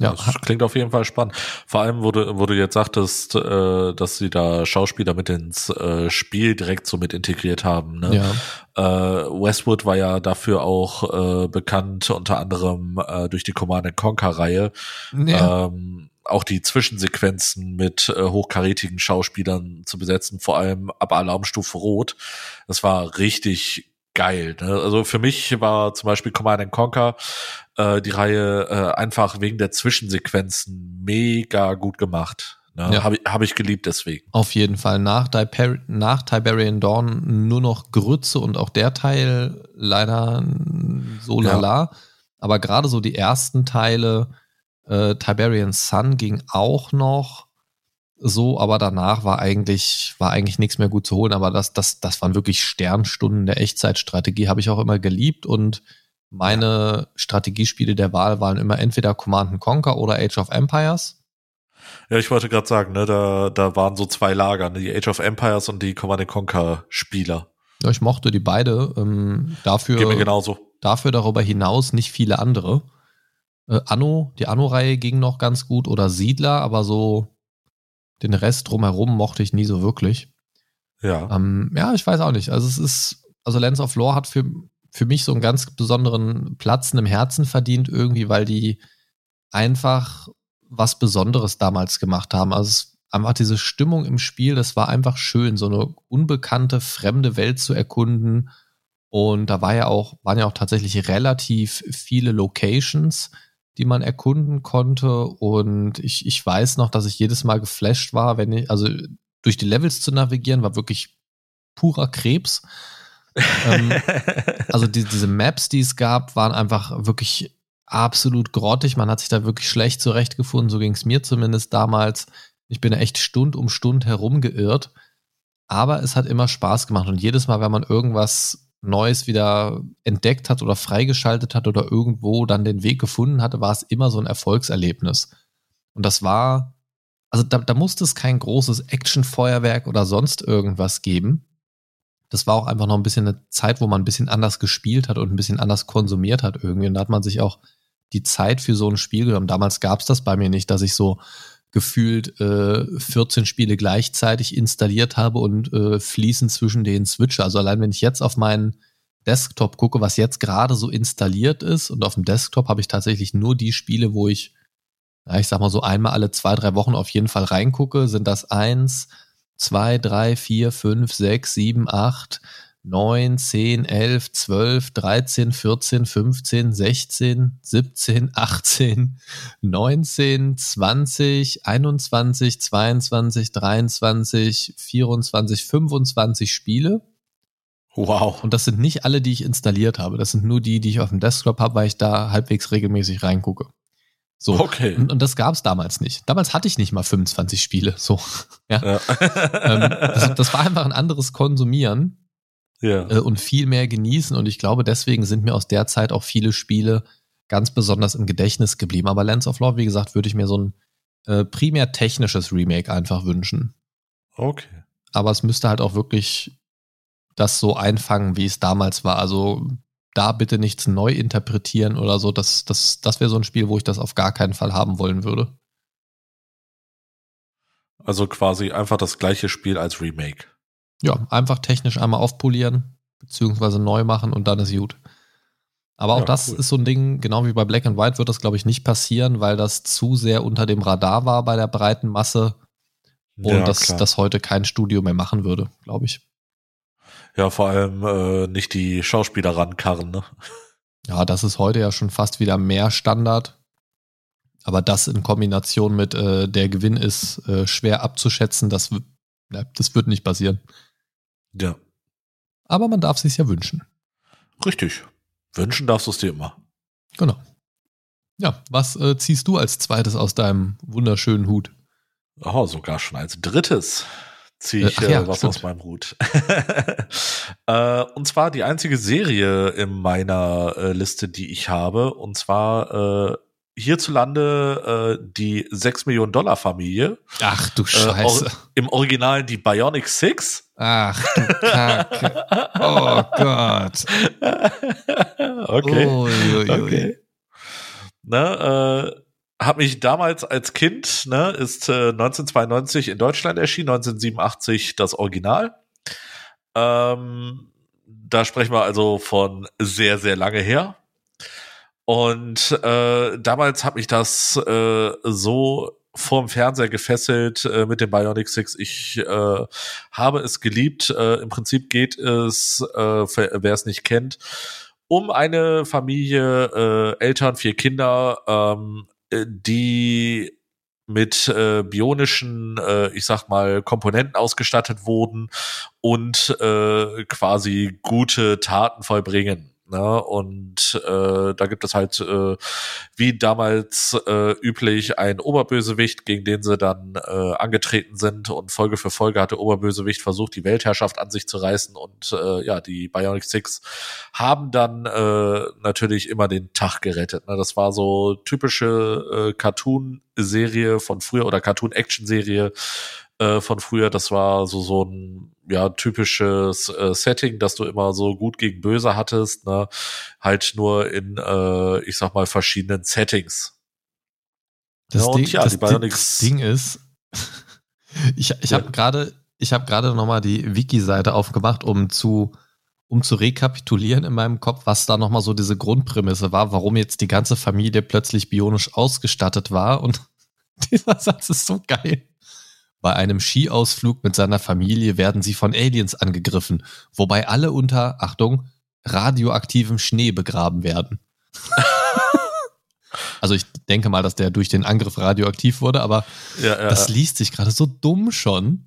Ja, das klingt auf jeden Fall spannend. Vor allem, wo du, wo du jetzt sagtest, äh, dass sie da Schauspieler mit ins äh, Spiel direkt so mit integriert haben. Ne? Ja. Äh, Westwood war ja dafür auch äh, bekannt, unter anderem äh, durch die Command Conquer Reihe. Ja. Ähm, auch die Zwischensequenzen mit äh, hochkarätigen Schauspielern zu besetzen, vor allem ab Alarmstufe Rot. Das war richtig geil. Ne? Also für mich war zum Beispiel Command Conquer äh, die Reihe äh, einfach wegen der Zwischensequenzen mega gut gemacht. Ne? Ja. Habe ich, hab ich geliebt deswegen. Auf jeden Fall. Nach, Diper nach Tiberian Dawn nur noch Grütze und auch der Teil leider so lala. Ja. Aber gerade so die ersten Teile, Äh, Tiberian Sun ging auch noch so, aber danach war eigentlich, war eigentlich nichts mehr gut zu holen. Aber das, das, das waren wirklich Sternstunden der Echtzeitstrategie, habe ich auch immer geliebt und meine Strategiespiele der Wahl waren immer entweder Command Conquer oder Age of Empires. Ja, ich wollte gerade sagen, ne, da, da waren so zwei Lager, ne, die Age of Empires und die Command Conquer Spieler. Ja, ich mochte die beide. Ähm, dafür, Geht mir genauso. dafür darüber hinaus nicht viele andere. Äh, Anno, die Anno-Reihe ging noch ganz gut oder Siedler, aber so den Rest drumherum mochte ich nie so wirklich. Ja. Ähm, ja, ich weiß auch nicht. Also es ist, also Lens of Lore hat für, für mich so einen ganz besonderen Platz im Herzen verdient, irgendwie, weil die einfach was Besonderes damals gemacht haben. Also es, einfach diese Stimmung im Spiel, das war einfach schön, so eine unbekannte, fremde Welt zu erkunden. Und da war ja auch, waren ja auch tatsächlich relativ viele Locations, die man erkunden konnte. Und ich, ich weiß noch, dass ich jedes Mal geflasht war, wenn ich, also durch die Levels zu navigieren, war wirklich purer Krebs. ähm, [laughs] also die, diese Maps, die es gab, waren einfach wirklich absolut grottig. Man hat sich da wirklich schlecht zurechtgefunden. So ging es mir zumindest damals. Ich bin echt Stund um Stund herumgeirrt. Aber es hat immer Spaß gemacht. Und jedes Mal, wenn man irgendwas Neues wieder entdeckt hat oder freigeschaltet hat oder irgendwo dann den Weg gefunden hatte, war es immer so ein Erfolgserlebnis. Und das war, also da, da musste es kein großes Actionfeuerwerk oder sonst irgendwas geben. Das war auch einfach noch ein bisschen eine Zeit, wo man ein bisschen anders gespielt hat und ein bisschen anders konsumiert hat irgendwie. Und da hat man sich auch die Zeit für so ein Spiel genommen. Damals gab es das bei mir nicht, dass ich so gefühlt äh, 14 Spiele gleichzeitig installiert habe und äh, fließen zwischen den switche. Also allein wenn ich jetzt auf meinen Desktop gucke, was jetzt gerade so installiert ist und auf dem Desktop habe ich tatsächlich nur die Spiele, wo ich, ja, ich sag mal so einmal alle zwei, drei Wochen auf jeden Fall reingucke, sind das eins, zwei, drei, vier, fünf, sechs, sieben, acht, 9, 10, 11, 12, 13, 14, 15, 16, 17, 18, 19, 20, 21, 22, 23, 24, 25 Spiele. Wow. Und das sind nicht alle, die ich installiert habe. Das sind nur die, die ich auf dem Desktop habe, weil ich da halbwegs regelmäßig reingucke. So. Okay. Und, und das gab es damals nicht. Damals hatte ich nicht mal 25 Spiele. So. Ja. ja. ähm, [laughs] das, das war einfach ein anderes Konsumieren ja. äh, und viel mehr genießen. Und ich glaube, deswegen sind mir aus der Zeit auch viele Spiele ganz besonders im Gedächtnis geblieben. Aber Lands of Lore, wie gesagt, würde ich mir so ein äh, primär technisches Remake einfach wünschen. Okay. Aber es müsste halt auch wirklich das so einfangen, wie es damals war. Also da bitte nichts neu interpretieren oder so. Das, das, das wäre so ein Spiel, wo ich das auf gar keinen Fall haben wollen würde. Also quasi einfach das gleiche Spiel als Remake. Ja, einfach technisch einmal aufpolieren, beziehungsweise neu machen und dann ist gut. Aber auch ja, das cool. ist so ein Ding, genau wie bei Black and White wird das, glaube ich, nicht passieren, weil das zu sehr unter dem Radar war bei der breiten Masse und ja, das, das heute kein Studio mehr machen würde, glaube ich. Ja, vor allem äh, nicht die Schauspieler rankarren, ne? Ja, das ist heute ja schon fast wieder mehr Standard. Aber das in Kombination mit äh, der Gewinn ist äh, schwer abzuschätzen, das, das wird nicht passieren. Ja. Aber man darf sich ja wünschen. Richtig. Wünschen darfst du es dir immer. Genau. Ja, was äh, ziehst du als zweites aus deinem wunderschönen Hut? Oh, sogar schon als drittes ziehe ich äh, ja, was stimmt. aus meinem Hut. [laughs] äh, und zwar die einzige Serie in meiner äh, Liste, die ich habe, und zwar äh, hierzulande äh, die 6 Millionen Dollar Familie. Ach du Scheiße. Äh, Im Original die Bionic Six. Ach du Kacke. Oh Gott. okay. Oh, okay. Ne, äh, hab mich damals als Kind, ne, ist äh, 1992 in Deutschland erschienen, 1987 das Original. Ähm, da sprechen wir also von sehr, sehr lange her. Und äh, damals habe ich das äh, so vorm Fernseher gefesselt äh, mit dem Bionic Six. Ich äh, habe es geliebt. Äh, Im Prinzip geht es, äh, wer es nicht kennt, um eine Familie, äh, Eltern, vier Kinder, ähm, die mit äh, bionischen, äh, ich sag mal, Komponenten ausgestattet wurden und äh, quasi gute Taten vollbringen. Ne? Und äh, da gibt es halt, äh, wie damals äh, üblich, einen Oberbösewicht, gegen den sie dann äh, angetreten sind. Und Folge für Folge hat der Oberbösewicht versucht, die Weltherrschaft an sich zu reißen. Und äh, ja, die Bionic Six haben dann äh, natürlich immer den Tag gerettet. Ne? Das war so typische äh, Cartoon-Serie von früher oder Cartoon-Action-Serie äh, von früher. Das war so so ein ja typisches äh, Setting, dass du immer so gut gegen böse hattest, ne? Halt nur in äh, ich sag mal verschiedenen Settings. Das, ja, Ding, ja, das, das Ding ist, [laughs] ich, ich ja. habe gerade ich habe gerade noch mal die Wiki-Seite aufgemacht, um zu um zu rekapitulieren in meinem Kopf, was da noch mal so diese Grundprämisse war, warum jetzt die ganze Familie plötzlich bionisch ausgestattet war und [laughs] dieser Satz ist so geil. Bei einem Skiausflug mit seiner Familie werden sie von Aliens angegriffen, wobei alle unter, Achtung, radioaktivem Schnee begraben werden. [laughs] also ich denke mal, dass der durch den Angriff radioaktiv wurde, aber ja, ja, das liest sich gerade so dumm schon.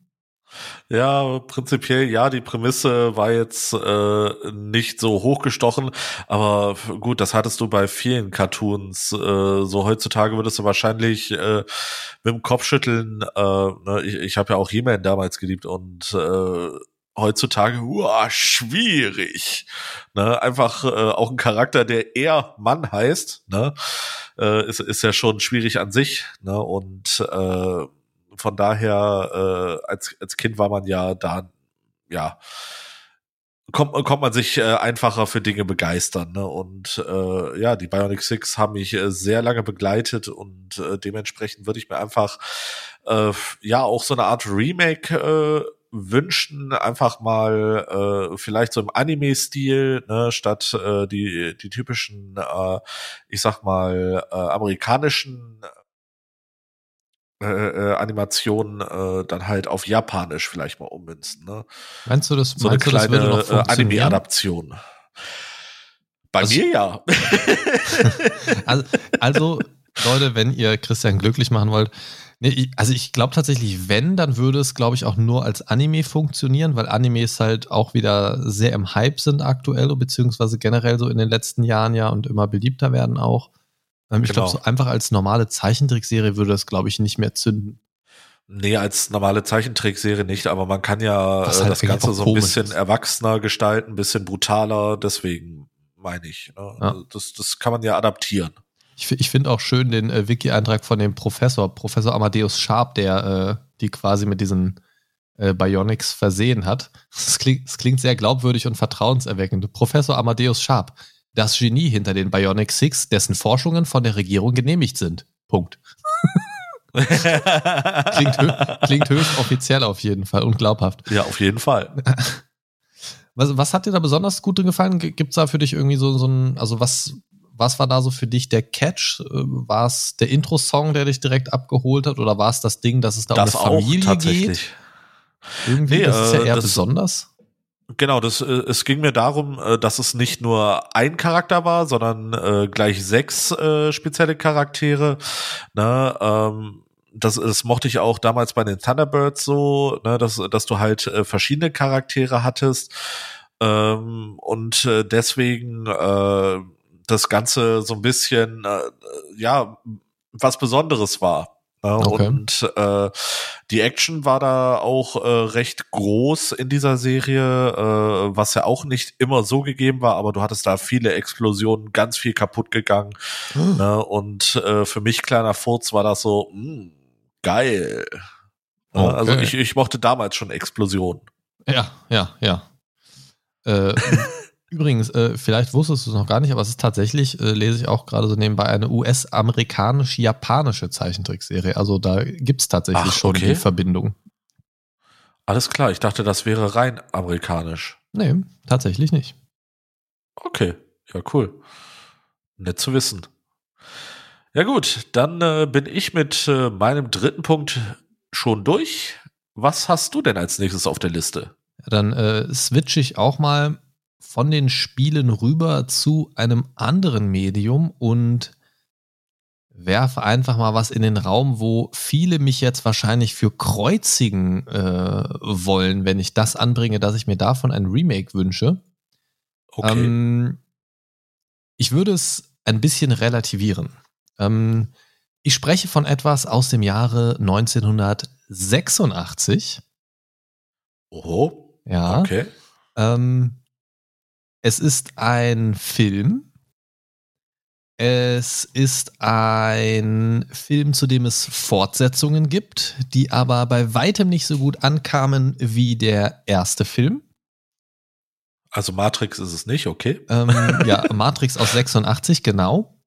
Ja, prinzipiell ja, die Prämisse war jetzt äh, nicht so hochgestochen, aber gut, das hattest du bei vielen Cartoons. Äh, so heutzutage würdest du wahrscheinlich äh, mit dem Kopfschütteln, äh, ne, ich, ich habe ja auch He-Man damals geliebt und äh, heutzutage, uah, schwierig. Ne? Einfach äh, auch ein Charakter, der eher Mann heißt, ne? äh, ist, ist ja schon schwierig an sich. Ne? Und äh, von daher, äh, als, als Kind war man ja da, ja, kommt, kommt man sich äh, einfacher für Dinge begeistern. Ne? Und äh, ja, die Bionic Six haben mich äh, sehr lange begleitet und äh, dementsprechend würde ich mir einfach äh, ja auch so eine Art Remake äh, wünschen, einfach mal äh, vielleicht so im Anime-Stil, ne, statt äh, die, die typischen, äh, ich sag mal, äh, amerikanischen äh, äh, Animationen äh, dann halt auf Japanisch vielleicht mal ummünzen. Ne? Meinst du das? So eine kleine äh, Anime-Adaption. Bei also, mir ja. [laughs] [laughs] also, also, Leute, wenn ihr Christian glücklich machen wollt, nee, also ich glaube tatsächlich, wenn, dann würde es, glaube ich, auch nur als Anime funktionieren, weil Animes halt auch wieder sehr im Hype sind aktuell, beziehungsweise generell so in den letzten Jahren ja und immer beliebter werden auch. Ähm, ich genau. glaube, so einfach als normale Zeichentrickserie würde das, glaube ich, nicht mehr zünden. Nee, als normale Zeichentrickserie nicht, aber man kann ja äh, halt das Ganze so ein bisschen ist. erwachsener gestalten, ein bisschen brutaler, deswegen meine ich. Ne? Ja. Also das, das kann man ja adaptieren. Ich, ich finde auch schön den äh, Wiki-Eintrag von dem Professor, Professor Amadeus Sharp, der äh, die quasi mit diesen äh, Bionics versehen hat. Das klingt, das klingt sehr glaubwürdig und vertrauenserweckend. Professor Amadeus Sharp, das Genie hinter den Bionic Six, dessen Forschungen von der Regierung genehmigt sind. Punkt. [laughs] klingt, hö klingt höchst offiziell auf jeden Fall und glaubhaft. Ja, auf jeden Fall. [laughs] Was, was hat dir da besonders gut gefallen? Gibt es da für dich irgendwie so, so ein, also was, was war da so für dich der Catch? Äh, war es der Intro-Song, der dich direkt abgeholt hat? Oder war es das Ding, dass es da das um eine Familie auch, tatsächlich. geht? Irgendwie, nee, das ist ja äh, eher besonders. Genau, das, äh, es ging mir darum, äh, dass es nicht nur ein Charakter war, sondern äh, gleich sechs äh, spezielle Charaktere. Ne, ähm, das, das mochte ich auch damals bei den Thunderbirds so, ne, dass, dass du halt äh, verschiedene Charaktere hattest. Ähm, und äh, deswegen äh, das Ganze so ein bisschen, äh, ja, was Besonderes war. Ja, okay. Und äh, die Action war da auch äh, recht groß in dieser Serie, äh, was ja auch nicht immer so gegeben war, aber du hattest da viele Explosionen, ganz viel kaputt gegangen. Hm. Ne? Und äh, für mich, kleiner Furz, war das so, mh, hm, geil. Okay. Also ich, ich mochte damals schon Explosionen. Ja, ja, ja. Äh, Übrigens, äh, vielleicht wusstest du es noch gar nicht, aber es ist tatsächlich, äh, lese ich auch gerade so nebenbei, eine US-amerikanisch-japanische Zeichentrickserie. Also da gibt es tatsächlich Ach, schon okay. die Verbindung. Alles klar, ich dachte, das wäre rein amerikanisch. Nee, tatsächlich nicht. Okay, ja, cool. Nett zu wissen. Ja gut, dann äh, bin ich mit äh, meinem dritten Punkt schon durch. Was hast du denn als nächstes auf der Liste? Dann äh, switche ich auch mal von den Spielen rüber zu einem anderen Medium und werfe einfach mal was in den Raum, wo viele mich jetzt wahrscheinlich für kreuzigen äh, wollen, wenn ich das anbringe, dass ich mir davon ein Remake wünsche. Okay. Ähm, Ich würde es ein bisschen relativieren. Ähm, ich spreche von etwas aus dem Jahre 1986. Oho. Ja. Okay. Ähm, es ist ein Film. Es ist ein Film, zu dem es Fortsetzungen gibt, die aber bei weitem nicht so gut ankamen wie der erste Film. Also Matrix ist es nicht, okay. Ähm, [laughs] ja, Matrix aus 86, genau.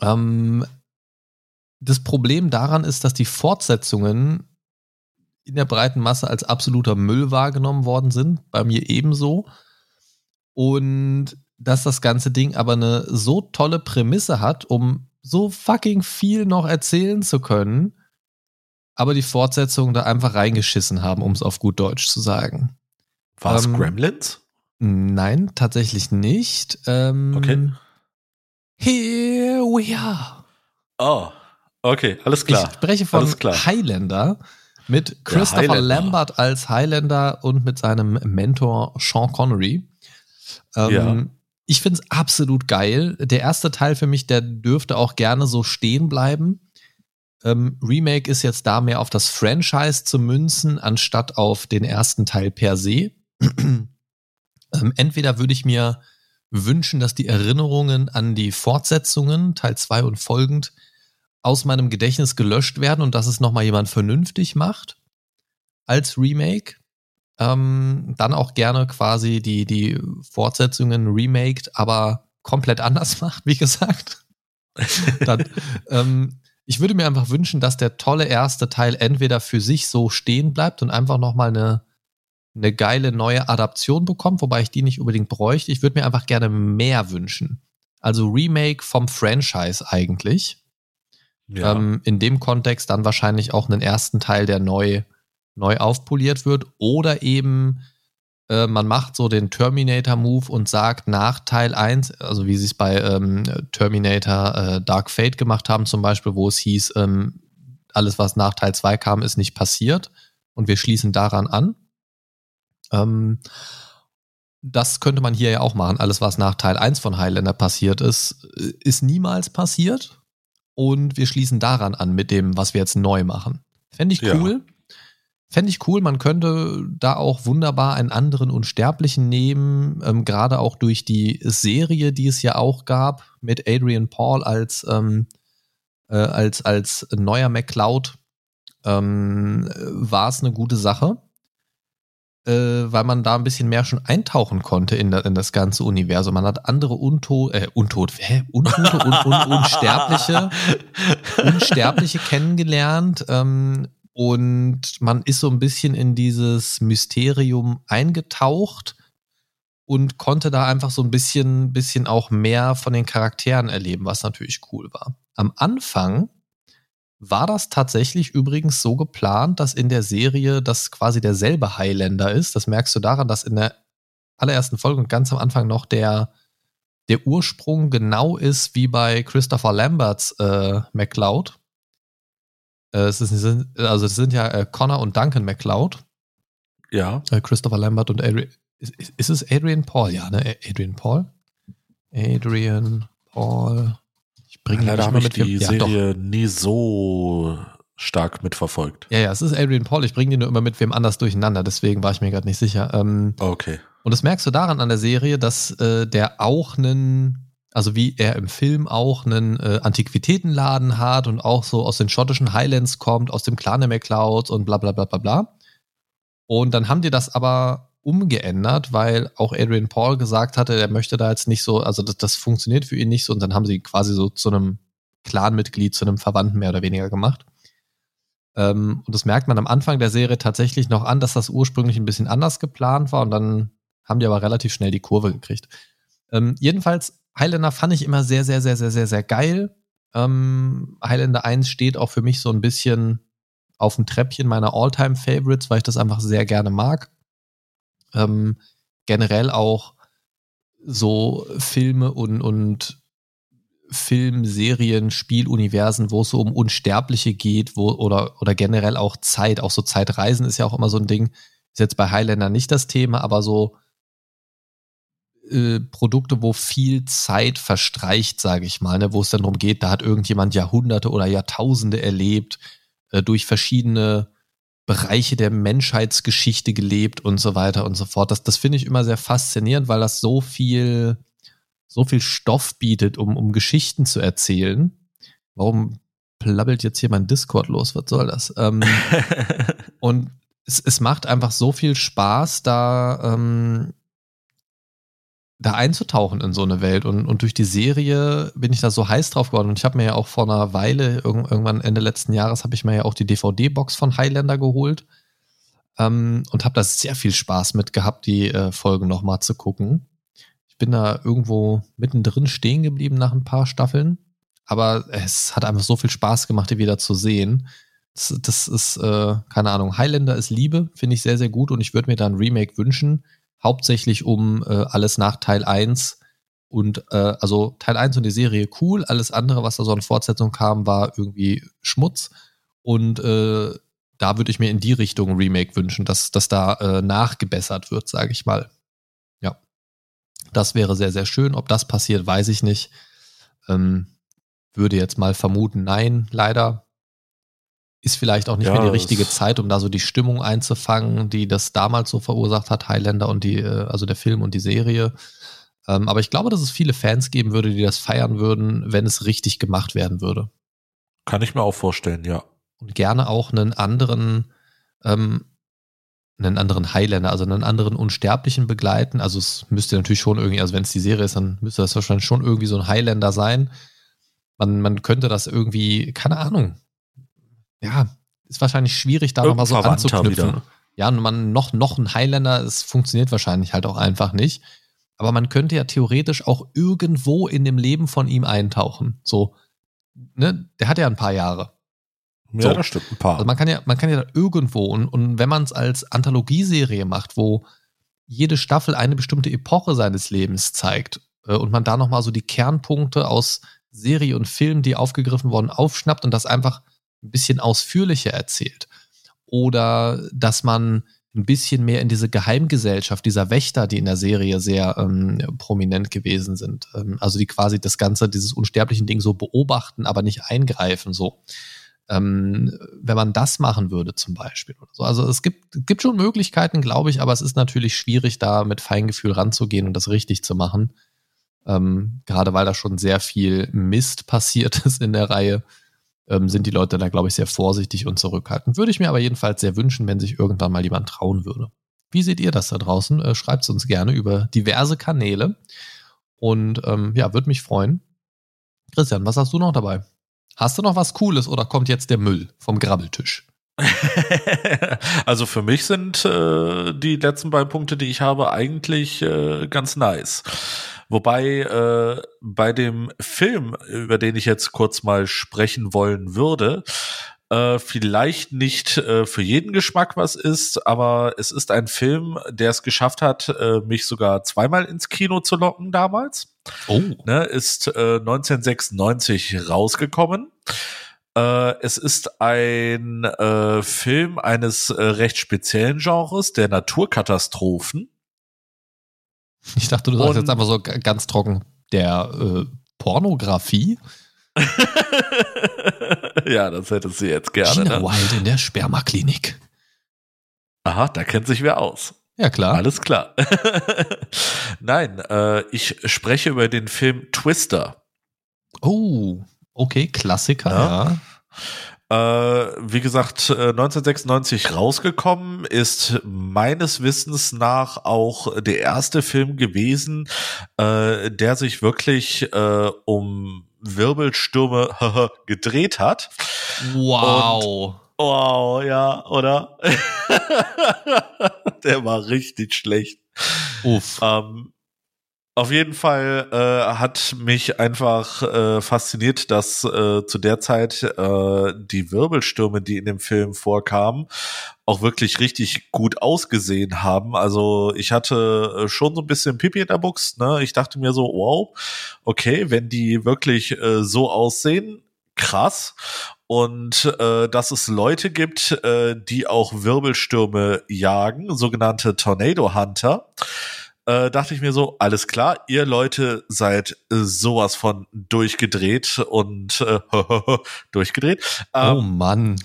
Ähm, das Problem daran ist, dass die Fortsetzungen in der breiten Masse als absoluter Müll wahrgenommen worden sind, bei mir ebenso. Und dass das ganze Ding aber eine so tolle Prämisse hat, um so fucking viel noch erzählen zu können, aber die Fortsetzungen da einfach reingeschissen haben, um es auf gut Deutsch zu sagen. War es Ähm, Gremlins? Nein, tatsächlich nicht. Ähm, Okay. Here we are. Oh, okay, alles klar. Ich spreche von. Highlander mit Christopher Highlander. Lambert als Highlander und mit seinem Mentor Sean Connery. Ähm, Ja. Ich finde es absolut geil. Der erste Teil für mich, der dürfte auch gerne so stehen bleiben. Ähm, Remake ist jetzt da mehr auf das Franchise zu münzen, anstatt auf den ersten Teil per se. [clears throat] ähm, entweder würde ich mir wünschen, dass die Erinnerungen an die Fortsetzungen, Teil 2 und folgend, aus meinem Gedächtnis gelöscht werden und dass es nochmal jemand vernünftig macht als Remake. Ähm, dann auch gerne quasi die, die Fortsetzungen remaked, aber komplett anders [laughs] macht, wie gesagt. [laughs] dann, ähm, ich würde mir einfach wünschen, dass der tolle erste Teil entweder für sich so stehen bleibt und einfach nochmal eine, eine geile neue Adaption bekommt, wobei ich die nicht unbedingt bräuchte. Ich würde mir einfach gerne mehr wünschen. Also Remake vom Franchise eigentlich. Ja. Ähm, in dem Kontext dann wahrscheinlich auch einen ersten Teil, der neu, neu aufpoliert wird. Oder eben äh, man macht so den Terminator-Move und sagt nach Teil 1, also wie sie es bei ähm, Terminator äh, Dark Fate gemacht haben, zum Beispiel, wo es hieß, ähm, alles, was nach Teil 2 kam, ist nicht passiert. Und wir schließen daran an. Ähm, das könnte man hier ja auch machen. Alles, was nach Teil 1 von Highlander passiert ist, ist niemals passiert. Und wir schließen daran an mit dem, was wir jetzt neu machen. Fände ich Ja. Fände ich cool. Man könnte da auch wunderbar einen anderen Unsterblichen nehmen. Ähm, Gerade auch durch die Serie, die es ja auch gab, mit Adrian Paul als, ähm, äh, als, als neuer McCloud, ähm, war es eine gute Sache äh, weil man da ein bisschen mehr schon eintauchen konnte in, da- in das ganze Universum. Man hat andere Untot, äh, Untot, hä? Untote, un, un, Unsterbliche, [laughs] Unsterbliche kennengelernt ähm, und man ist so ein bisschen in dieses Mysterium eingetaucht und konnte da einfach so ein bisschen, bisschen auch mehr von den Charakteren erleben, was natürlich cool war. Am Anfang war das tatsächlich übrigens so geplant, dass in der Serie das quasi derselbe Highlander ist. Das merkst du daran, dass in der allerersten Folge und ganz am Anfang noch der, der Ursprung genau ist wie bei Christopher Lamberts äh, McCloud. Äh, es ist, also es sind ja äh, Connor und Duncan McCloud. ja. Äh, Christopher Lambert und Adrian. Ist, ist, es Adrian Paul? Ja, ne? Adrian Paul? Adrian Paul. Ich bringe Leider habe ich die ja, doch. Serie nie so stark mitverfolgt. Ja, ja, es ist Adrian Paul. Ich bringe die nur immer mit wem anders durcheinander. Deswegen war ich mir gerade nicht sicher. Ähm, Okay. und das merkst du daran an der Serie, dass äh, der auch einen, also wie er im Film auch einen äh, Antiquitätenladen hat und auch so aus den schottischen Highlands kommt, aus dem Clan der MacLeods und bla bla bla bla bla. Und dann haben die das aber umgeändert, weil auch Adrian Paul gesagt hatte, er möchte da jetzt nicht so, also das, das funktioniert für ihn nicht so und dann haben sie quasi so zu einem Clanmitglied, zu einem Verwandten mehr oder weniger gemacht. Ähm, und das merkt man am Anfang der Serie tatsächlich noch an, dass das ursprünglich ein bisschen anders geplant war und dann haben die aber relativ schnell die Kurve gekriegt. Ähm, jedenfalls, Highlander fand ich immer sehr, sehr, sehr, sehr, sehr, sehr geil. Ähm, Highlander 1 steht auch für mich so ein bisschen auf dem Treppchen meiner All-Time-Favorites, weil ich das einfach sehr gerne mag. Ähm, generell auch so Filme und, und Filmserien, Spieluniversen, wo es so um Unsterbliche geht, wo, oder, oder generell auch Zeit, auch so Zeitreisen ist ja auch immer so ein Ding. Ist jetzt bei Highlander nicht das Thema, aber so äh, Produkte, wo viel Zeit verstreicht, sage ich mal, ne, wo es dann darum geht, da hat irgendjemand Jahrhunderte oder Jahrtausende erlebt, äh, durch verschiedene Bereiche der Menschheitsgeschichte gelebt und so weiter und so fort. Das, das finde ich immer sehr faszinierend, weil das so viel, so viel Stoff bietet, um, um Geschichten zu erzählen. Warum plabbelt jetzt hier mein Discord los? Was soll das? Ähm, [laughs] und es, es macht einfach so viel Spaß, da ähm, da einzutauchen in so eine Welt. Und, und durch die Serie bin ich da so heiß drauf geworden. Und ich habe mir ja auch vor einer Weile, irgendwann Ende letzten Jahres, habe ich mir ja auch die DVD-Box von Highlander geholt. Ähm, und habe da sehr viel Spaß mit gehabt, die äh, Folgen nochmal zu gucken. Ich bin da irgendwo mittendrin stehen geblieben nach ein paar Staffeln. Aber es hat einfach so viel Spaß gemacht, die wieder zu sehen. Das, das ist, äh, keine Ahnung, Highlander ist Liebe, finde ich sehr, sehr gut. Und ich würde mir da ein Remake wünschen hauptsächlich um äh, alles nach Teil 1 und äh, also Teil 1 und die Serie cool, alles andere, was da so an Fortsetzung kam, war irgendwie Schmutz. Und äh, da würde ich mir in die Richtung Remake wünschen, dass, dass da äh, nachgebessert wird, sage ich mal. Ja. Das wäre sehr, sehr schön. Ob das passiert, weiß ich nicht. Ähm, würde jetzt mal vermuten, nein, leider ist vielleicht auch nicht ja, mehr die richtige Zeit, um da so die Stimmung einzufangen, die das damals so verursacht hat, Highlander und die, äh, also der Film und die Serie. Ähm, aber ich glaube, dass es viele Fans geben würde, die das feiern würden, wenn es richtig gemacht werden würde. Kann ich mir auch vorstellen, ja. Und gerne auch einen anderen, ähm, einen anderen Highlander, also einen anderen Unsterblichen begleiten. Also es müsste natürlich schon irgendwie, also wenn es die Serie ist, dann müsste das wahrscheinlich schon irgendwie so ein Highlander sein. Man, man könnte das irgendwie, keine Ahnung, ja, ist wahrscheinlich schwierig, da nochmal so anzuknüpfen. Wieder. Ja, und man noch, noch ein Highlander, es funktioniert wahrscheinlich halt auch einfach nicht. Aber man könnte ja theoretisch auch irgendwo in dem Leben von ihm eintauchen. So, ne, der hat ja ein paar Jahre. Ja, so. das stimmt, ein paar. Also man kann ja, man kann ja da irgendwo, und, und wenn man es als Anthologieserie macht, wo jede Staffel eine bestimmte Epoche seines Lebens zeigt, äh, und man da nochmal so die Kernpunkte aus Serie und Film, die aufgegriffen wurden, aufschnappt und das einfach ein bisschen ausführlicher erzählt. Oder dass man ein bisschen mehr in diese Geheimgesellschaft dieser Wächter, die in der Serie sehr ähm, prominent gewesen sind. Ähm, also die quasi das Ganze, dieses unsterblichen Ding so beobachten, aber nicht eingreifen, so. Ähm, wenn man das machen würde zum Beispiel. Oder so. Also es gibt, gibt schon Möglichkeiten, glaube ich, aber es ist natürlich schwierig, da mit Feingefühl ranzugehen und das richtig zu machen. Ähm, gerade weil da schon sehr viel Mist passiert [laughs] ist in der Reihe ähm, sind die Leute da, glaube ich, sehr vorsichtig und zurückhaltend. Würde ich mir aber jedenfalls sehr wünschen, wenn sich irgendwann mal jemand trauen würde. Wie seht ihr das da draußen? Äh, Schreibt es uns gerne über diverse Kanäle. Und ähm, ja, würde mich freuen. Christian, was hast du noch dabei? Hast du noch was Cooles oder kommt jetzt der Müll vom Grabbeltisch? [laughs] also für mich sind äh, die letzten beiden Punkte, die ich habe, eigentlich äh, ganz nice. Wobei äh, bei dem Film, über den ich jetzt kurz mal sprechen wollen würde, äh, vielleicht nicht äh, für jeden Geschmack was ist, aber es ist ein Film, der es geschafft hat, äh, mich sogar zweimal ins Kino zu locken damals. Oh. Ne, ist äh, 1996 rausgekommen. Äh, es ist ein äh, Film eines äh, recht speziellen Genres, der Naturkatastrophen. Ich dachte, du sagst jetzt einfach so ganz trocken, der äh, Pornografie. [laughs] ja, das hättest du jetzt gerne. Gina ne? Wild in der Spermaklinik. Aha, da kennt sich wer aus. Ja, klar. Alles klar. [laughs] Nein, äh, ich spreche über den Film Twister. Oh, okay, Klassiker, ja. ja. Äh, wie gesagt, 1996 äh, rausgekommen, ist meines Wissens nach auch der erste Film gewesen, äh, der sich wirklich äh, um Wirbelstürme [laughs] gedreht hat. Wow. Und, wow, ja, oder? [laughs] der war richtig schlecht. Uff. Ähm, auf jeden Fall äh, hat mich einfach äh, fasziniert, dass äh, zu der Zeit äh, die Wirbelstürme, die in dem Film vorkamen, auch wirklich richtig gut ausgesehen haben. Also ich hatte äh, schon so ein bisschen Pipi in der Buchs. Ne? Ich dachte mir so, wow, okay, wenn die wirklich äh, so aussehen, krass. Und äh, dass es Leute gibt, äh, die auch Wirbelstürme jagen, sogenannte Tornado Hunter äh, dachte ich mir so, alles klar, ihr Leute seid äh, sowas von durchgedreht und äh, [laughs] durchgedreht. Ähm, oh Mann.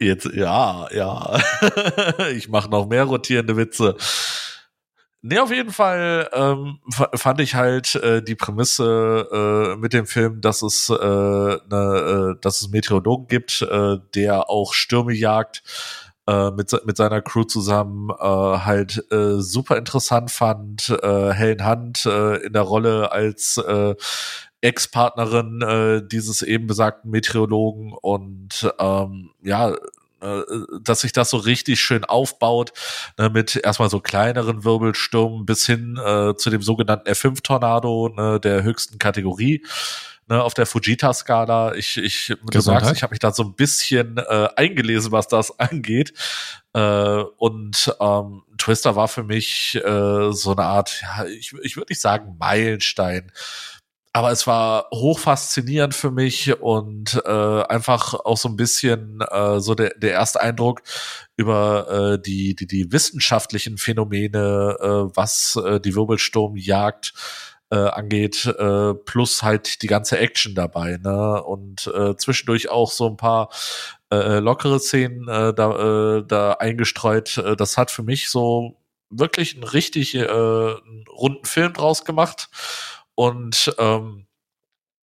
Jetzt, ja, ja. [laughs] ich mache noch mehr rotierende Witze. Nee, auf jeden Fall ähm, fand ich halt äh, die Prämisse äh, mit dem Film, dass es, äh, ne, äh, dass es Meteorologen gibt, äh, der auch Stürme jagt äh, mit, mit seiner Crew zusammen äh, halt äh, super interessant fand. Äh, Helen Hunt äh, in der Rolle als äh, Ex-Partnerin äh, dieses eben besagten Meteorologen und ähm, ja, äh, dass sich das so richtig schön aufbaut, ne, mit erstmal so kleineren Wirbelstürmen bis hin äh, zu dem sogenannten F5-Tornado, ne, der höchsten Kategorie ne, auf der Fujita-Skala. Ich, ich, du sagst, ich habe mich da so ein bisschen äh, eingelesen, was das [laughs] angeht. Äh, und ähm, Twister war für mich äh, so eine Art, ja, ich, ich würde nicht sagen Meilenstein aber es war hoch faszinierend für mich und äh, einfach auch so ein bisschen äh, so der, der erste Eindruck über äh, die, die, die wissenschaftlichen Phänomene, äh, was äh, die Wirbelsturmjagd äh, angeht, äh, plus halt die ganze Action dabei, ne? Und äh, zwischendurch auch so ein paar äh, lockere Szenen äh, da, äh, da eingestreut. Äh, das hat für mich so wirklich einen richtig äh, einen runden Film draus gemacht. Und ähm,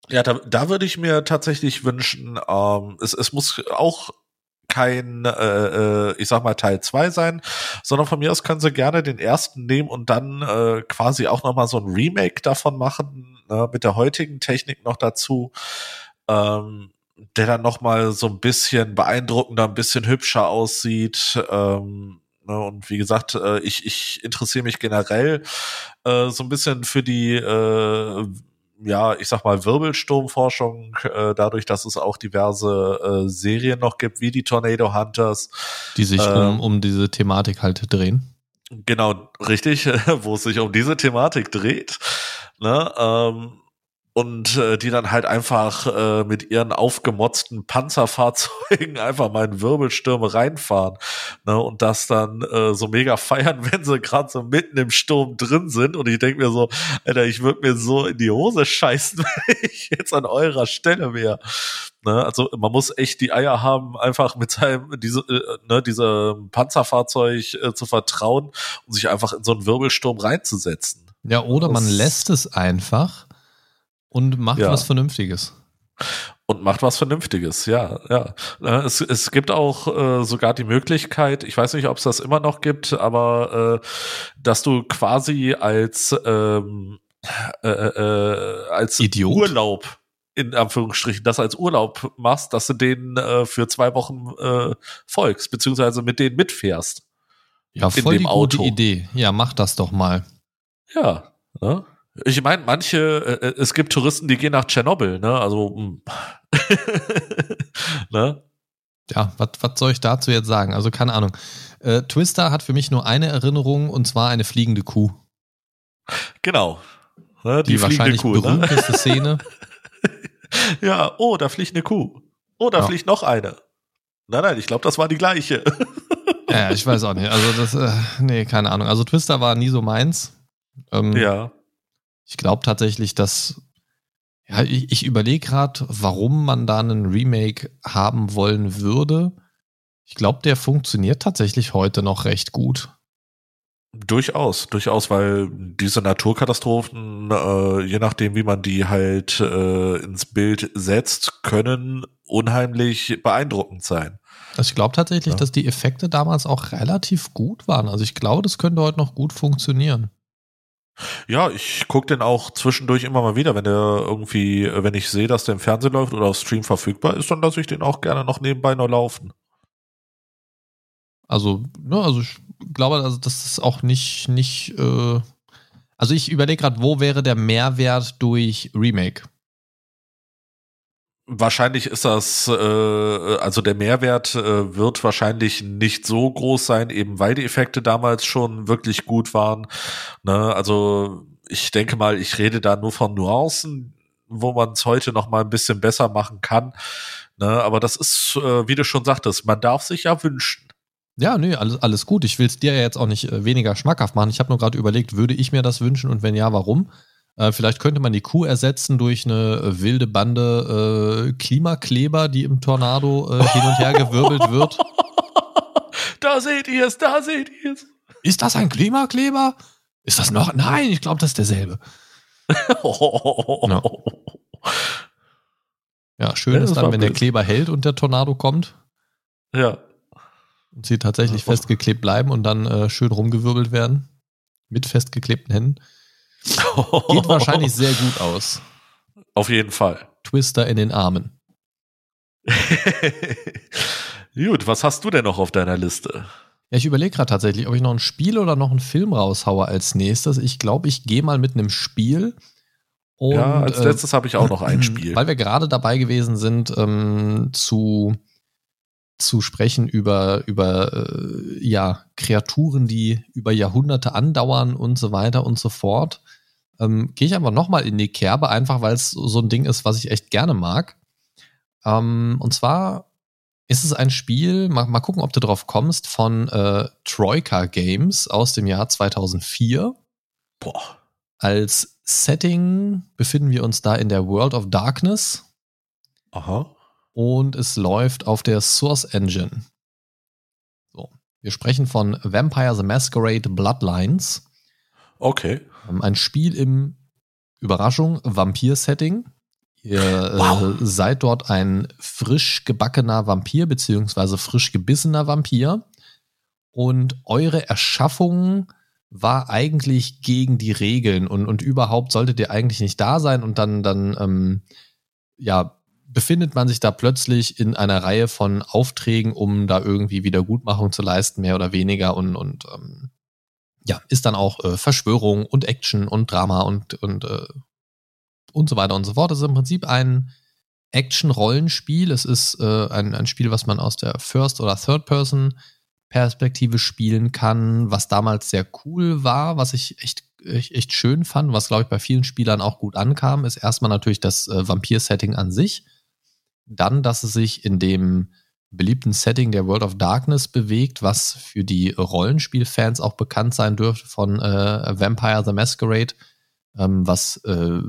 ja, da, da würde ich mir tatsächlich wünschen, ähm, es, es muss auch kein, äh, äh, ich sag mal, Teil zwei sein, sondern von mir aus können sie gerne den ersten nehmen und dann äh, quasi auch nochmal so ein Remake davon machen, ne, mit der heutigen Technik noch dazu, ähm, der dann nochmal so ein bisschen beeindruckender, ein bisschen hübscher aussieht, ähm, Ne, und wie gesagt, äh, ich, ich interessiere mich generell äh, so ein bisschen für die, äh, ja, ich sag mal, Wirbelsturmforschung, äh, dadurch, dass es auch diverse äh, Serien noch gibt, wie die Tornado Hunters. Die sich um, ähm, um diese Thematik halt drehen. Genau, richtig, [laughs] wo es sich um diese Thematik dreht. Ne, ähm, und äh, die dann halt einfach äh, mit ihren aufgemotzten Panzerfahrzeugen [laughs] einfach mal in Wirbelstürme reinfahren ne? und das dann äh, so mega [laughs] feiern, wenn sie gerade so mitten im Sturm drin sind und ich denke mir so, Alter, ich würde mir so in die Hose scheißen, [laughs] wenn ich jetzt an eurer Stelle wäre. Ne? Also man muss echt die Eier haben, einfach mit seinem diese äh, ne, diesem Panzerfahrzeug äh, zu vertrauen und sich einfach in so einen Wirbelsturm reinzusetzen. Ja, oder das man lässt es einfach und macht ja. was Vernünftiges. Und macht was Vernünftiges, ja, ja. Es, es gibt auch äh, sogar die Möglichkeit, ich weiß nicht, ob es das immer noch gibt, aber äh, dass du quasi als ähm, äh, äh, als Idiot. Urlaub in Anführungsstrichen das als Urlaub machst, dass du denen äh, für zwei Wochen äh, folgst, beziehungsweise mit denen mitfährst. Ja, voll die Auto. gute Idee. Ja, mach das doch mal. Ja, ja. Ich meine, manche, äh, äh, es gibt Touristen, die gehen nach Tschernobyl, ne? Also, hm. [laughs] ne? Ja, was soll ich dazu jetzt sagen? Also, keine Ahnung. Äh, Twister hat für mich nur eine Erinnerung und zwar eine fliegende Kuh. Genau. Ne? Die, die wahrscheinlich Kuh, ne? berühmteste ne? Szene. [laughs] ja, oh, da fliegt eine Kuh. Oh, da ja. fliegt noch eine. Nein, nein, ich glaube, das war die gleiche. ja, ich weiß auch nicht. Also, das, äh, nee, keine Ahnung. Also, Twister war nie so meins. Ähm, ja. Ich glaube tatsächlich, dass ja, ich, ich überlege gerade, warum man da einen Remake haben wollen würde. Ich glaube, der funktioniert tatsächlich heute noch recht gut. Durchaus, durchaus, weil diese Naturkatastrophen, äh, je nachdem, wie man die halt äh, ins Bild setzt, können unheimlich beeindruckend sein. Also ich glaube tatsächlich, ja. dass die Effekte damals auch relativ gut waren. Also ich glaube, das könnte heute noch gut funktionieren. Ja, ich gucke den auch zwischendurch immer mal wieder, wenn der irgendwie, wenn ich sehe, dass der im Fernsehen läuft oder auf Stream verfügbar ist, dann lasse ich den auch gerne noch nebenbei noch laufen. Also, ne, also ich glaube, also das ist auch nicht, nicht, äh, also ich überlege gerade, wo wäre der Mehrwert durch Remake? Wahrscheinlich ist das, äh, also der Mehrwert äh, wird wahrscheinlich nicht so groß sein, eben weil die Effekte damals schon wirklich gut waren. Ne? Also ich denke mal, ich rede da nur von Nuancen, wo man es heute noch mal ein bisschen besser machen kann. Ne? Aber das ist, äh, wie du schon sagtest, man darf sich ja wünschen. Ja, nee, alles, alles gut. Ich will es dir ja jetzt auch nicht äh, weniger schmackhaft machen. Ich habe nur gerade überlegt, würde ich mir das wünschen und wenn ja, warum? Äh, vielleicht könnte man die Kuh ersetzen durch eine äh, wilde Bande äh, Klimakleber, die im Tornado äh, hin und her gewirbelt wird. [laughs] Da seht ihr es, da seht ihr es. Ist das ein Klimakleber? Ist das noch? Nein, ich glaube, das ist derselbe. [laughs] no. Ja, schön ja, ist dann, wenn der Kleber hält und der Tornado kommt. Ja. Und sie tatsächlich festgeklebt bleiben und dann äh, schön rumgewirbelt werden. Mit festgeklebten Händen. [laughs] Geht wahrscheinlich sehr gut aus. Auf jeden Fall. Twister in den Armen. [laughs] gut, was hast du denn noch auf deiner Liste? Ja, ich überlege gerade tatsächlich, ob ich noch ein Spiel oder noch einen Film raushaue als nächstes. Ich glaube, ich gehe mal mit einem Spiel. Und, ja, als äh, letztes äh, habe ich auch noch ein [clears throat] Spiel. Weil wir gerade dabei gewesen sind, ähm, zu, zu sprechen über, über äh, ja, Kreaturen, die über Jahrhunderte andauern und so weiter und so fort. Ähm, gehe ich einfach nochmal in die Kerbe, einfach weil es so ein Ding ist, was ich echt gerne mag. Ähm, und zwar ist es ein Spiel, mal, mal gucken, ob du drauf kommst, von äh, Troika Games aus dem Jahr 2004. Boah. Als Setting befinden wir uns da in der World of Darkness. Aha. Und es läuft auf der Source Engine. So. Wir sprechen von Vampire the Masquerade Bloodlines. Okay. Ähm, ein Spiel im Überraschung Vampir-Setting. Ihr äh, wow. äh, seid dort ein frisch gebackener Vampir beziehungsweise frisch gebissener Vampir und eure Erschaffung war eigentlich gegen die Regeln und, und überhaupt solltet ihr eigentlich nicht da sein und dann, dann ähm, ja, befindet man sich da plötzlich in einer Reihe von Aufträgen, um da irgendwie Wiedergutmachung zu leisten, mehr oder weniger und, und ähm, ja, ist dann auch äh, Verschwörung und Action und Drama und, und äh, und so weiter und so fort. Es ist im Prinzip ein Action-Rollenspiel. Es ist äh, ein, ein Spiel, was man aus der First- oder Third-Person-Perspektive spielen kann, was damals sehr cool war, was ich echt, echt, echt schön fand, was, glaube ich, bei vielen Spielern auch gut ankam, ist erstmal natürlich das äh, Vampir-Setting an sich. Dann, dass es sich in dem beliebten Setting der World of Darkness bewegt, was für die Rollenspielfans auch bekannt sein dürfte von äh, Vampire the Masquerade, ähm, was äh,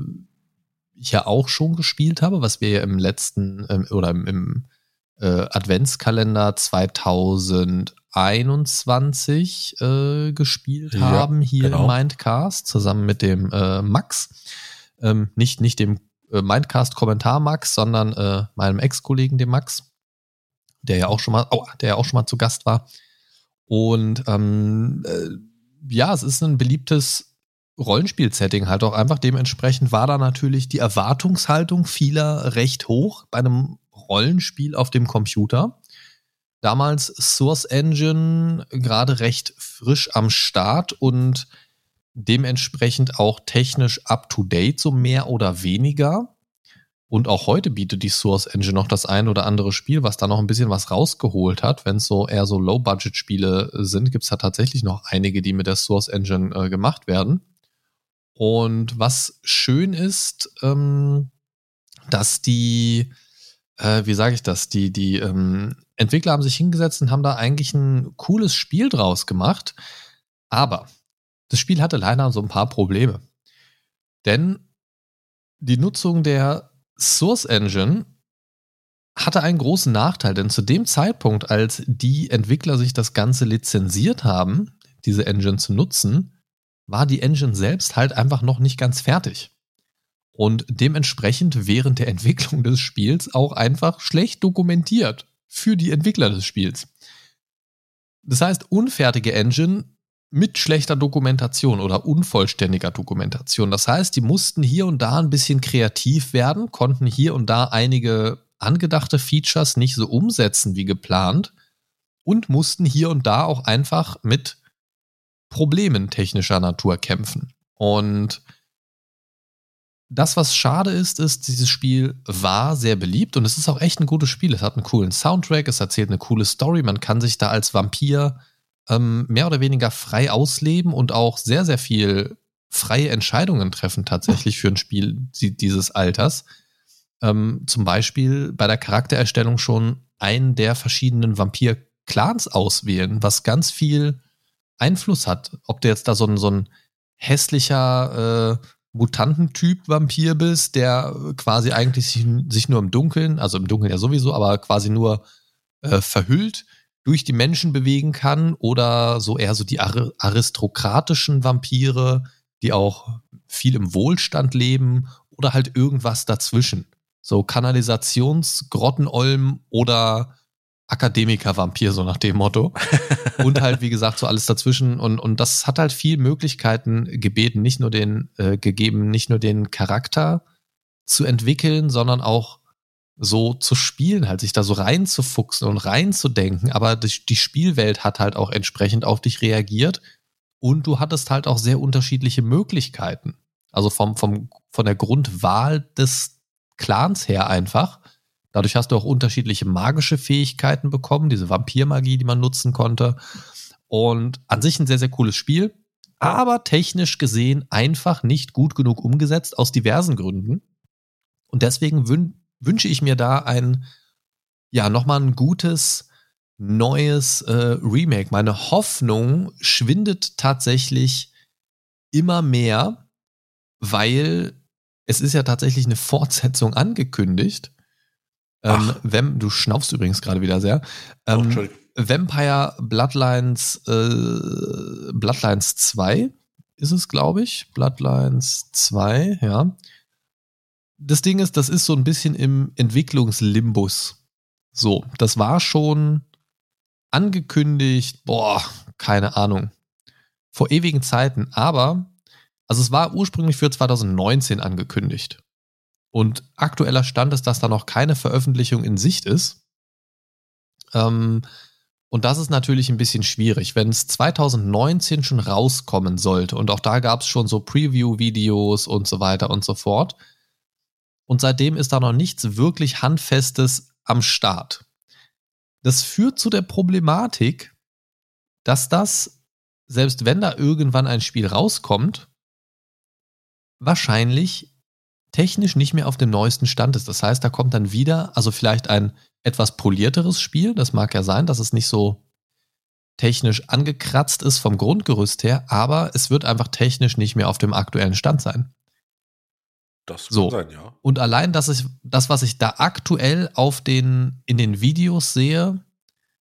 ich ja auch schon gespielt habe, was wir im letzten ähm, oder im, im äh, Adventskalender 2021 äh, gespielt ja, haben hier genau. im Mindcast zusammen mit dem äh, Max. Ähm, nicht, nicht dem äh, Mindcast-Kommentar Max, sondern meinem Ex-Kollegen, dem Max, der ja auch schon mal, oh, der ja auch schon mal zu Gast war. Und ähm, äh, ja, es ist ein beliebtes Rollenspiel-Setting halt auch einfach. Dementsprechend war da natürlich die Erwartungshaltung vieler recht hoch bei einem Rollenspiel auf dem Computer. Damals Source Engine gerade recht frisch am Start und dementsprechend auch technisch up to date, so mehr oder weniger. Und auch heute bietet die Source Engine noch das ein oder andere Spiel, was da noch ein bisschen was rausgeholt hat. Wenn es so eher so Low-Budget-Spiele sind, gibt es da tatsächlich noch einige, die mit der Source Engine äh, gemacht werden. Und was schön ist, ähm, dass die, äh, wie sage ich das, die, die ähm, Entwickler haben sich hingesetzt und haben da eigentlich ein cooles Spiel draus gemacht. Aber das Spiel hatte leider so ein paar Probleme. Denn die Nutzung der Source Engine hatte einen großen Nachteil, denn zu dem Zeitpunkt, als die Entwickler sich das Ganze lizenziert haben, diese Engine zu nutzen, war die Engine selbst halt einfach noch nicht ganz fertig. Und dementsprechend während der Entwicklung des Spiels auch einfach schlecht dokumentiert für die Entwickler des Spiels. Das heißt, unfertige Engine mit schlechter Dokumentation oder unvollständiger Dokumentation. Das heißt, die mussten hier und da ein bisschen kreativ werden, konnten hier und da einige angedachte Features nicht so umsetzen wie geplant und mussten hier und da auch einfach mit Problemen technischer Natur kämpfen. Und das, was schade ist, ist, dieses Spiel war sehr beliebt und es ist auch echt ein gutes Spiel. Es hat einen coolen Soundtrack, es erzählt eine coole Story. Man kann sich da als Vampir ähm, mehr oder weniger frei ausleben und auch sehr, sehr viel freie Entscheidungen treffen tatsächlich für ein Spiel dieses Alters. Ähm, zum Beispiel bei der Charaktererstellung schon einen der verschiedenen Vampir Clans auswählen, was ganz viel Einfluss hat. Ob du jetzt da so ein, so ein hässlicher äh, Mutantentyp Vampir bist, der quasi eigentlich sich, sich, nur im Dunkeln, also im Dunkeln ja sowieso, aber quasi nur äh, verhüllt durch die Menschen bewegen kann oder so eher so die aristokratischen Vampire, die auch viel im Wohlstand leben oder halt irgendwas dazwischen. So Kanalisationsgrottenolm oder Akademiker-Vampir, so nach dem Motto. [laughs] und halt, wie gesagt, so alles dazwischen. Und, und das hat halt viel Möglichkeiten gebeten, nicht nur den, äh, gegeben, nicht nur den Charakter zu entwickeln, sondern auch so zu spielen, halt sich da so reinzufuchsen und reinzudenken. Aber die, die Spielwelt hat halt auch entsprechend auf dich reagiert. Und du hattest halt auch sehr unterschiedliche Möglichkeiten. Also vom, vom, von der Grundwahl des Clans her einfach. Dadurch hast du auch unterschiedliche magische Fähigkeiten bekommen, diese Vampirmagie, die man nutzen konnte. Und an sich ein sehr, sehr cooles Spiel, aber technisch gesehen einfach nicht gut genug umgesetzt aus diversen Gründen. Und deswegen wünsche ich mir da ein, ja, nochmal ein gutes, neues äh, Remake. Meine Hoffnung schwindet tatsächlich immer mehr, weil es ist ja tatsächlich eine Fortsetzung angekündigt. Ähm, Vamp, du schnaufst übrigens gerade wieder sehr. Ähm, oh, Vampire Bloodlines, äh, Bloodlines 2 ist es, glaube ich. Bloodlines 2, ja. Das Ding ist, das ist so ein bisschen im Entwicklungslimbus. So, das war schon angekündigt, boah, keine Ahnung, vor ewigen Zeiten, aber also es war ursprünglich für 2019 angekündigt. Und aktueller Stand ist, dass da noch keine Veröffentlichung in Sicht ist. Ähm, und das ist natürlich ein bisschen schwierig, wenn es 2019 schon rauskommen sollte. Und auch da gab es schon so Preview-Videos und so weiter und so fort. Und seitdem ist da noch nichts wirklich Handfestes am Start. Das führt zu der Problematik, dass das, selbst wenn da irgendwann ein Spiel rauskommt, wahrscheinlich technisch nicht mehr auf dem neuesten Stand ist. Das heißt, da kommt dann wieder, also vielleicht ein etwas polierteres Spiel, das mag ja sein, dass es nicht so technisch angekratzt ist vom Grundgerüst her, aber es wird einfach technisch nicht mehr auf dem aktuellen Stand sein. Das kann so. sein, ja. Und allein das ist das, was ich da aktuell auf den, in den Videos sehe,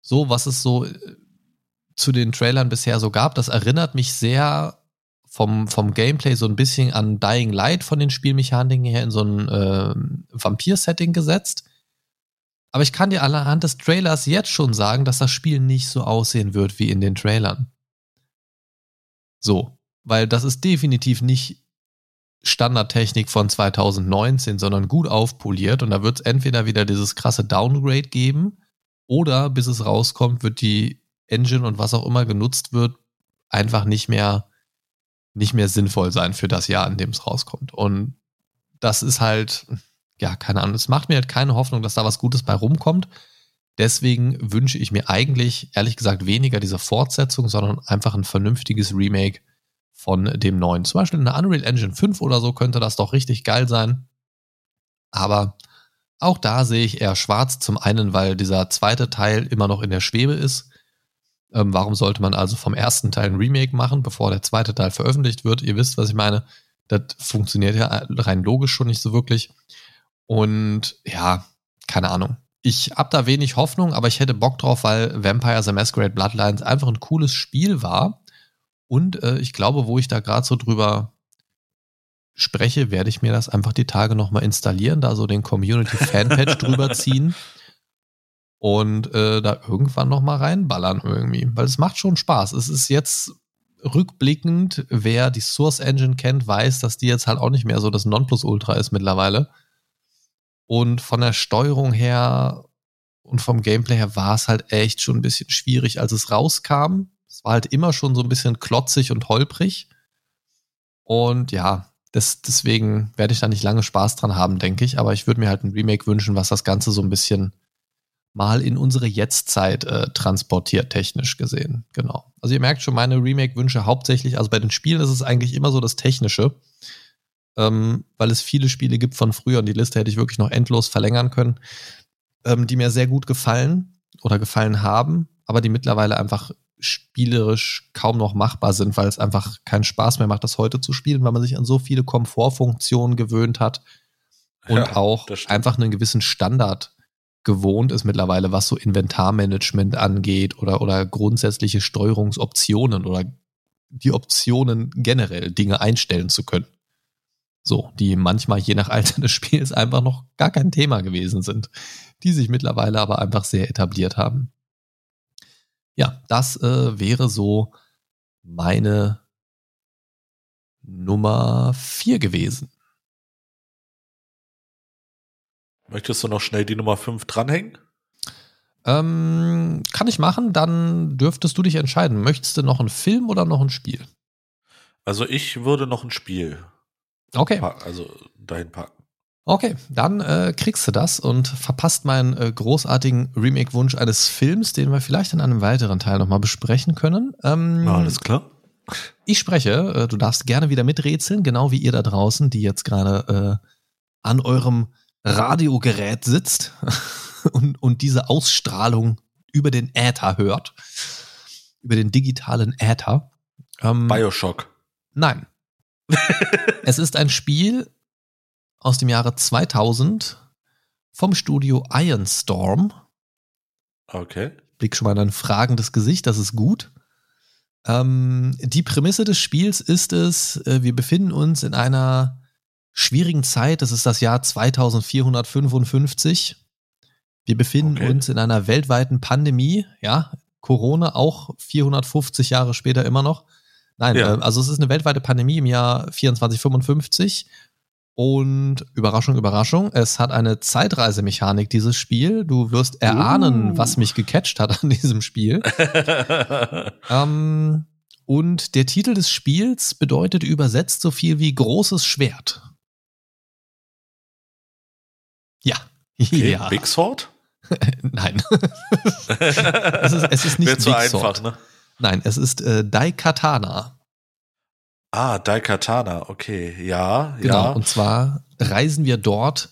so was es so äh, zu den Trailern bisher so gab, das erinnert mich sehr vom, vom Gameplay so ein bisschen an Dying Light von den Spielmechaniken her in so ein äh, Vampir-Setting gesetzt. Aber ich kann dir anhand des Trailers jetzt schon sagen, dass das Spiel nicht so aussehen wird wie in den Trailern. So, weil das ist definitiv nicht Standardtechnik von 2019, sondern gut aufpoliert und da wird es entweder wieder dieses krasse Downgrade geben oder bis es rauskommt, wird die Engine und was auch immer genutzt wird, einfach nicht mehr nicht mehr sinnvoll sein für das Jahr, in dem es rauskommt. Und das ist halt, ja, keine Ahnung, es macht mir halt keine Hoffnung, dass da was Gutes bei rumkommt. Deswegen wünsche ich mir eigentlich, ehrlich gesagt, weniger diese Fortsetzung, sondern einfach ein vernünftiges Remake von dem neuen. Zum Beispiel eine Unreal Engine 5 oder so könnte das doch richtig geil sein. Aber auch da sehe ich eher schwarz. Zum einen, weil dieser zweite Teil immer noch in der Schwebe ist. Ähm, warum sollte man also vom ersten Teil ein Remake machen, bevor der zweite Teil veröffentlicht wird? Ihr wisst, was ich meine. Das funktioniert ja rein logisch schon nicht so wirklich. Und ja, keine Ahnung. Ich hab da wenig Hoffnung, aber ich hätte Bock drauf, weil Vampire the Masquerade Bloodlines einfach ein cooles Spiel war. Und äh, ich glaube, wo ich da gerade so drüber spreche, werde ich mir das einfach die Tage nochmal installieren, da so den Community Fanpage [laughs] drüber ziehen und äh, da irgendwann noch mal reinballern irgendwie, weil es macht schon Spaß. Es ist jetzt rückblickend, wer die Source Engine kennt, weiß, dass die jetzt halt auch nicht mehr so das Nonplusultra ist mittlerweile. Und von der Steuerung her und vom Gameplay her war es halt echt schon ein bisschen schwierig, als es rauskam. Es war halt immer schon so ein bisschen klotzig und holprig. Und ja, das, deswegen werde ich da nicht lange Spaß dran haben, denke ich. Aber ich würde mir halt ein Remake wünschen, was das Ganze so ein bisschen mal in unsere Jetztzeit äh, transportiert, technisch gesehen. Genau. Also ihr merkt schon, meine Remake-Wünsche hauptsächlich, also bei den Spielen ist es eigentlich immer so das Technische, ähm, weil es viele Spiele gibt von früher und die Liste hätte ich wirklich noch endlos verlängern können, ähm, die mir sehr gut gefallen oder gefallen haben. aber die mittlerweile einfach spielerisch kaum noch machbar sind, weil es einfach keinen Spaß mehr macht, das heute zu spielen, weil man sich an so viele Komfortfunktionen gewöhnt hat und ja, auch einfach einen gewissen Standard gewohnt ist mittlerweile, was so Inventarmanagement angeht oder, oder grundsätzliche Steuerungsoptionen oder die Optionen generell Dinge einstellen zu können. So, die manchmal je nach Alter des Spiels einfach noch gar kein Thema gewesen sind, die sich mittlerweile aber einfach sehr etabliert haben. Ja, das äh, wäre so meine Nummer vier gewesen. Möchtest du noch schnell die Nummer 5 dranhängen? Ähm, kann ich machen, dann dürftest du dich entscheiden. Möchtest du noch einen Film oder noch ein Spiel? Also ich würde noch ein Spiel. Okay. Also dahin packen. Okay, dann äh, kriegst du das und verpasst meinen äh, großartigen Remake-Wunsch eines Films, den wir vielleicht in einem weiteren Teil nochmal besprechen können. Ähm, Alles klar. Ich spreche, äh, du darfst gerne wieder miträtseln, genau wie ihr da draußen, die jetzt gerade äh, an eurem Radiogerät sitzt [laughs] und, und diese Ausstrahlung über den Äther hört, über den digitalen Äther. Ähm, Bioshock. Nein. [laughs] es ist ein Spiel aus dem Jahre 2000 vom Studio Ironstorm. Okay. Blick schon mal in ein fragendes Gesicht, das ist gut. Ähm, die Prämisse des Spiels ist es, äh, wir befinden uns in einer schwierigen Zeit. Das ist das Jahr 2455. Wir befinden okay. uns in einer weltweiten Pandemie. Ja, Corona auch 450 Jahre später immer noch. Nein, ja. äh, also es ist eine weltweite Pandemie im Jahr 2455. Und Überraschung, Überraschung, es hat eine Zeitreisemechanik, dieses Spiel. Du wirst erahnen, uh. was mich gecatcht hat an diesem Spiel. [laughs] ähm, und der Titel des Spiels bedeutet übersetzt so viel wie großes Schwert. Ja. Okay, [laughs] ja. Big Sword? [laughs] Nein. es, ist, es ist nicht zu Big einfach, Sword. ne? Nein, es ist äh, Daikatana. Ah, Daikatana, okay, ja, genau, ja. Und zwar reisen wir dort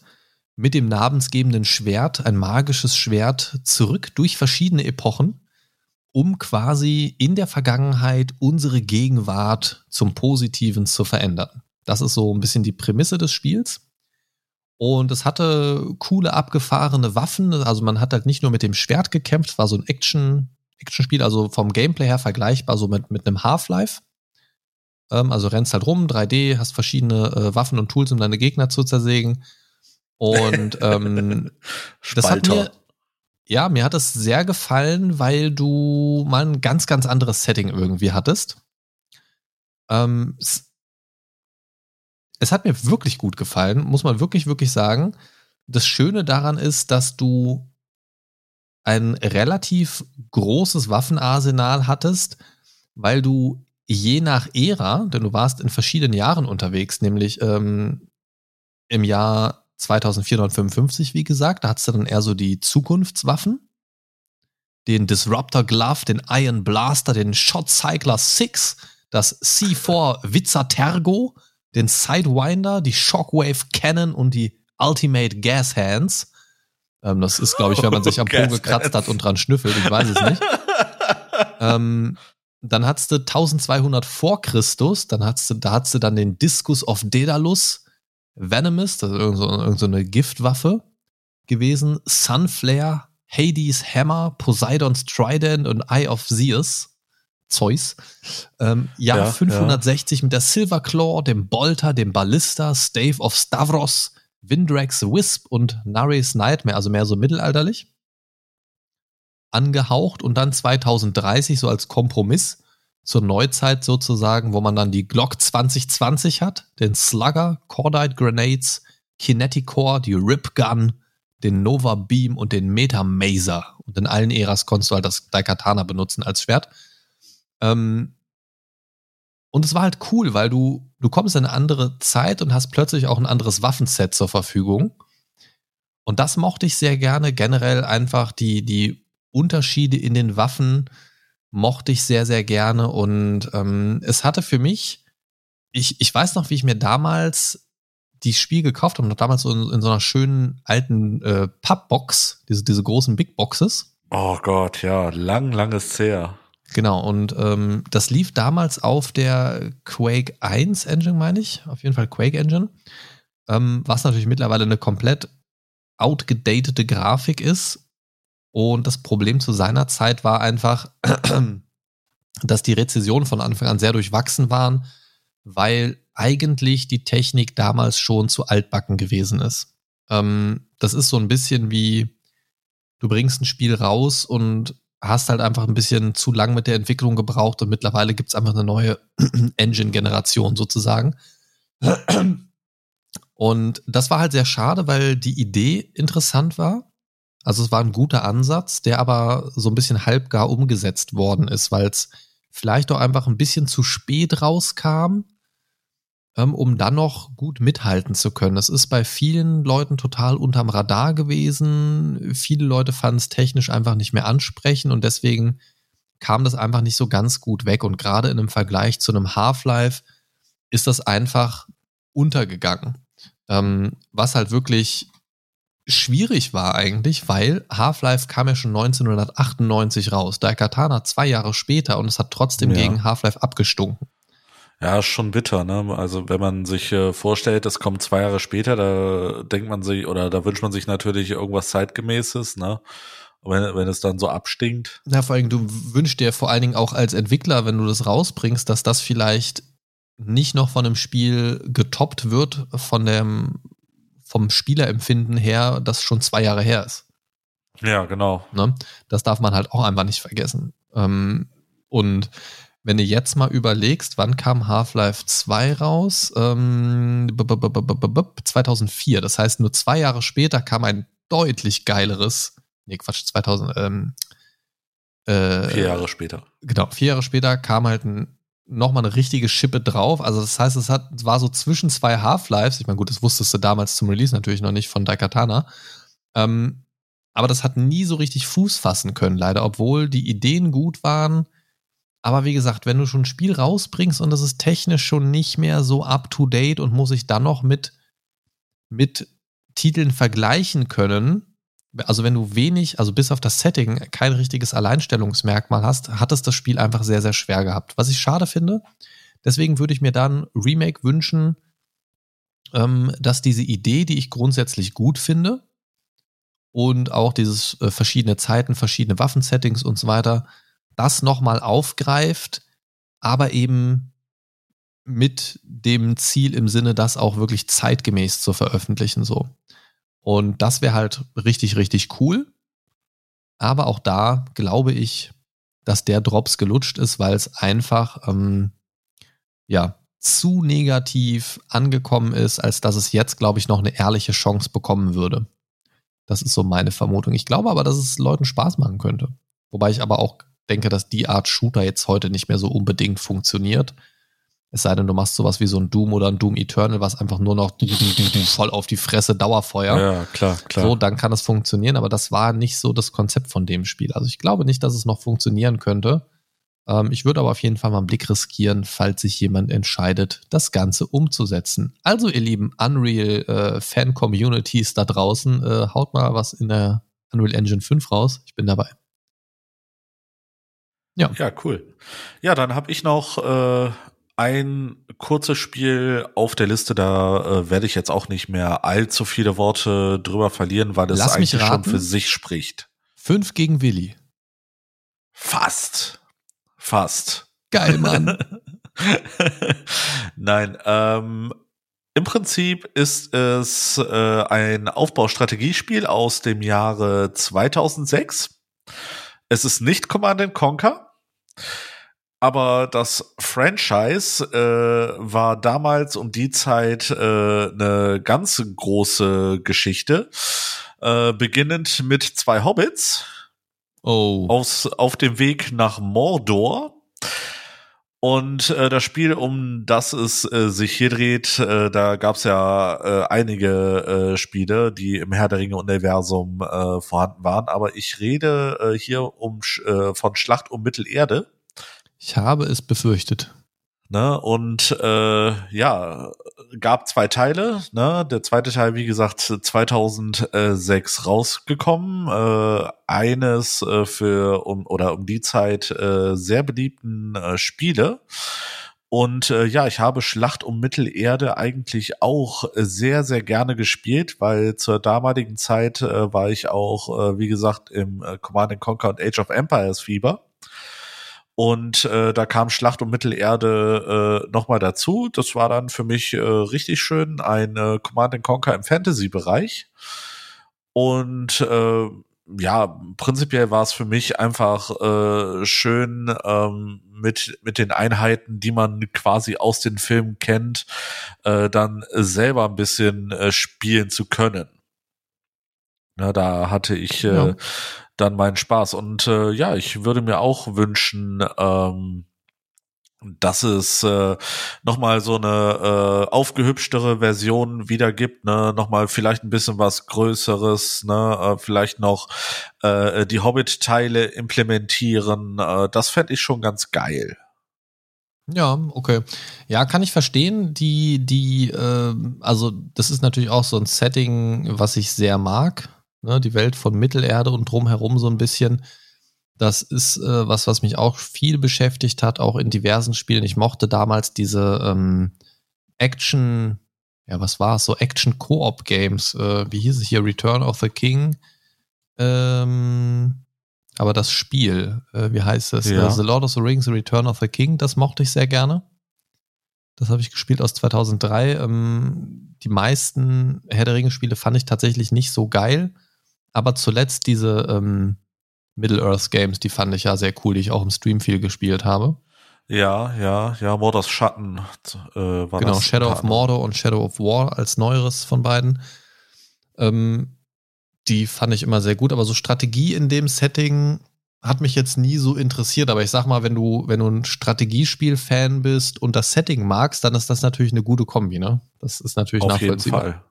mit dem namensgebenden Schwert, ein magisches Schwert, zurück durch verschiedene Epochen, um quasi in der Vergangenheit unsere Gegenwart zum Positiven zu verändern. Das ist so ein bisschen die Prämisse des Spiels. Und es hatte coole, abgefahrene Waffen. Also man hat halt nicht nur mit dem Schwert gekämpft, war so ein Action, Action-Spiel, also vom Gameplay her vergleichbar so mit, mit einem Half-Life. Ähm, also rennst halt rum, 3D, hast verschiedene äh, Waffen und Tools, um deine Gegner zu zersägen. Und [laughs] ähm, das hat mir, ja, mir hat es sehr gefallen, weil du mal ein ganz, ganz anderes Setting irgendwie hattest. Ähm, es hat mir wirklich gut gefallen, muss man wirklich, wirklich sagen. Das Schöne daran ist, dass du ein relativ großes Waffenarsenal hattest, weil du je nach Ära, denn du warst in verschiedenen Jahren unterwegs, nämlich ähm, im Jahr 2455, wie gesagt, da hattest du dann eher so die Zukunftswaffen, den Disruptor Glove, den Iron Blaster, den Shot Cycler 6, das C4 Vizzatergo, [laughs] den Sidewinder, die Shockwave Cannon und die Ultimate Gas Hands. Ähm, das ist, glaube ich, wenn man sich am [laughs] Po gekratzt hat und dran schnüffelt, ich weiß es nicht. [laughs] ähm, dann hattest du 1200 vor Christus, dann hattest du, da hattest du dann den Discus of Daedalus, Venomous, das ist irgend so, irgend so eine Giftwaffe gewesen, Sunflare, Hades Hammer, Poseidons Trident und Eye of Zeus. Zeus. Ähm, Jahr ja, 560 ja. mit der Silver Claw, dem Bolter, dem Ballista, Stave of Stavros, Vindrax Wisp und Nares Nightmare, also mehr so mittelalterlich. Angehaucht und dann 2030 so als Kompromiss zur Neuzeit sozusagen, wo man dann die Glock 2020 hat, den Slugger, Cordite Grenades, Kinetic Core, die Rip Gun, den Nova Beam und den Meta Mazer. Und in allen Äras konntest du halt das Daikatana benutzen als Schwert. Ähm, und es war halt cool, weil du, du kommst in eine andere Zeit und hast plötzlich auch ein anderes Waffenset zur Verfügung. Und das mochte ich sehr gerne. Generell einfach die, die Unterschiede in den Waffen mochte ich sehr, sehr gerne. Und ähm, es hatte für mich, ich, ich weiß noch, wie ich mir damals die Spiel gekauft habe, noch damals so in, in so einer schönen alten äh, Pappbox, diese, diese großen Big Boxes Oh Gott, ja, lang, langes her. Genau, und ähm, das lief damals auf der Quake 1 Engine, meine ich. Auf jeden Fall Quake Engine. Ähm, was natürlich mittlerweile eine komplett outgedatete Grafik ist. Und das Problem zu seiner Zeit war einfach, [clears throat] dass die Rezessionen von Anfang an sehr durchwachsen waren, weil eigentlich die Technik damals schon zu altbacken gewesen ist. Ähm, das ist so ein bisschen wie, du bringst ein Spiel raus und hast halt einfach ein bisschen zu lang mit der Entwicklung gebraucht und mittlerweile gibt es einfach eine neue [clears throat] Engine-Generation sozusagen. Und das war halt sehr schade, weil die Idee interessant war. Also es war ein guter Ansatz, der aber so ein bisschen halbgar umgesetzt worden ist, weil es vielleicht auch einfach ein bisschen zu spät rauskam, ähm, um dann noch gut mithalten zu können. Es ist bei vielen Leuten total unterm Radar gewesen. Viele Leute fanden es technisch einfach nicht mehr ansprechend und deswegen kam das einfach nicht so ganz gut weg. Und gerade in einem Vergleich zu einem Half-Life ist das einfach untergegangen. Ähm, was halt wirklich schwierig war eigentlich, weil Half-Life kam ja schon 1998 raus. Daikatana zwei Jahre später und es hat trotzdem ja. gegen Half-Life abgestunken. Ja, ist schon bitter, ne? Also wenn man sich äh, vorstellt, es kommt zwei Jahre später, da denkt man sich oder da wünscht man sich natürlich irgendwas zeitgemäßes, ne? Wenn, wenn es dann so abstinkt. Ja, vor allem, du wünschst dir vor allen Dingen auch als Entwickler, wenn du das rausbringst, dass das vielleicht nicht noch von einem Spiel getoppt wird, von dem, vom Spielerempfinden her, das schon zwei Jahre her ist. Ja, genau. Ne? Das darf man halt auch einfach nicht vergessen. Ähm, und wenn du jetzt mal überlegst, wann kam Half-Life 2 raus? Ähm, 2004. Das heißt, nur zwei Jahre später kam ein deutlich geileres, nee, Quatsch, 2000, ähm, äh, vier Jahre später. Genau, vier Jahre später kam halt ein, nochmal eine richtige Schippe drauf. Also das heißt, es hat, war so zwischen zwei Half-Lives. Ich meine, gut, das wusstest du damals zum Release natürlich noch nicht von Daikatana. Ähm, aber das hat nie so richtig Fuß fassen können, leider, obwohl die Ideen gut waren aber wie gesagt, wenn du schon ein Spiel rausbringst und das ist technisch schon nicht mehr so up to date und muss ich dann noch mit, mit Titeln vergleichen können, also wenn du wenig, also bis auf das Setting kein richtiges Alleinstellungsmerkmal hast, hat es das Spiel einfach sehr, sehr schwer gehabt. Was ich schade finde. Deswegen würde ich mir dann Remake wünschen, ähm, dass diese Idee, die ich grundsätzlich gut finde, und auch dieses äh, verschiedene Zeiten, verschiedene Waffensettings und so weiter, das nochmal aufgreift, aber eben mit dem Ziel im Sinne, das auch wirklich zeitgemäß zu veröffentlichen, so. Und das wäre halt richtig, richtig cool. Aber auch da glaube ich, dass der Drops gelutscht ist, weil es einfach, ähm, ja, zu negativ angekommen ist, als dass es jetzt, glaube ich, noch eine ehrliche Chance bekommen würde. Das ist so meine Vermutung. Ich glaube aber, dass es Leuten Spaß machen könnte. Wobei ich aber auch denke, dass die Art Shooter jetzt heute nicht mehr so unbedingt funktioniert. Es sei denn, du machst sowas wie so ein Doom oder ein Doom Eternal, was einfach nur noch voll auf die Fresse Dauerfeuer. Ja, klar, klar. So, dann kann es funktionieren, aber das war nicht so das Konzept von dem Spiel. Also ich glaube nicht, dass es noch funktionieren könnte. Ähm, ich würde aber auf jeden Fall mal einen Blick riskieren, falls sich jemand entscheidet, das Ganze umzusetzen. Also, ihr lieben Unreal-Fan-Communities äh, da draußen, äh, haut mal was in der Unreal Engine 5 raus. Ich bin dabei. Ja. Ja, cool. Ja, dann habe ich noch äh, ein kurzes Spiel auf der Liste, da äh, werde ich jetzt auch nicht mehr allzu viele Worte drüber verlieren, weil es eigentlich schon für sich spricht. Fünf gegen Willi. Fast. Fast. Geil, Mann. [laughs] Nein, ähm, im Prinzip ist es äh, ein Aufbaustrategiespiel aus dem Jahre 2006. Es ist nicht Command Conquer, aber das Franchise äh, war damals um die Zeit äh, eine ganz große Geschichte, äh, beginnend mit zwei Hobbits oh. aus, auf dem Weg nach Mordor und äh, das Spiel, um das es äh, sich hier dreht, äh, da gab es ja äh, einige äh, Spiele, die im Herr der Ringe-Universum äh, vorhanden waren. Aber ich rede äh, hier um äh, von Schlacht um Mittelerde. Ich habe es befürchtet. Ne? Und äh, ja, gab zwei Teile. Ne? Der zweite Teil, wie gesagt, 2006 rausgekommen. Äh, eines äh, für um oder um die Zeit äh, sehr beliebten äh, Spiele. Und äh, ja, ich habe Schlacht um Mittelerde eigentlich auch sehr, sehr gerne gespielt, weil zur damaligen Zeit äh, war ich auch, äh, wie gesagt, im äh, Command Conquer und Age of Empires Fieber. Und äh, da kam Schlacht um Mittelerde äh, nochmal dazu. Das war dann für mich äh, richtig schön ein äh, Command Conquer im Fantasy-Bereich. Und äh, ja, prinzipiell war es für mich einfach äh, schön ähm, mit mit den Einheiten, die man quasi aus den Filmen kennt, äh, dann selber ein bisschen äh, spielen zu können. Na, da hatte ich äh, ja dann meinen Spaß. Und äh, ja, ich würde mir auch wünschen, ähm, dass es äh, nochmal so eine äh, aufgehübschtere Version wieder gibt, ne, nochmal vielleicht ein bisschen was Größeres, ne, äh, vielleicht noch äh, die Hobbit-Teile implementieren. Äh, das fände ich schon ganz geil. Ja, okay. Ja, kann ich verstehen. Die, die, äh, also das ist natürlich auch so ein Setting, was ich sehr mag ne, die Welt von Mittelerde und drumherum so ein bisschen. Das ist äh, was, was mich auch viel beschäftigt hat, auch in diversen Spielen. Ich mochte damals diese ähm, Action, ja, was war es, so Action-Koop-Games. Äh, wie hieß es hier? Return of the King. Ähm, aber das Spiel, äh, wie heißt es? Ja. The Lord of the Rings, The Return of the King, das mochte ich sehr gerne. Das habe ich gespielt aus 2003. Ähm, die meisten Herr der Ringe-Spiele fand ich tatsächlich nicht so geil. Aber zuletzt diese ähm, Middle-earth Games, die fand ich ja sehr cool, die ich auch im Stream viel gespielt habe. Ja, ja, ja, Mordors Schatten äh, war Genau, das Shadow of Mordor und Shadow of War als neueres von beiden. Ähm, die fand ich immer sehr gut, aber so Strategie in dem Setting hat mich jetzt nie so interessiert. Aber ich sag mal, wenn du, wenn du ein Strategiespiel-Fan bist und das Setting magst, dann ist das natürlich eine gute Kombi, ne? Das ist natürlich Auf nachvollziehbar. Jeden Fall.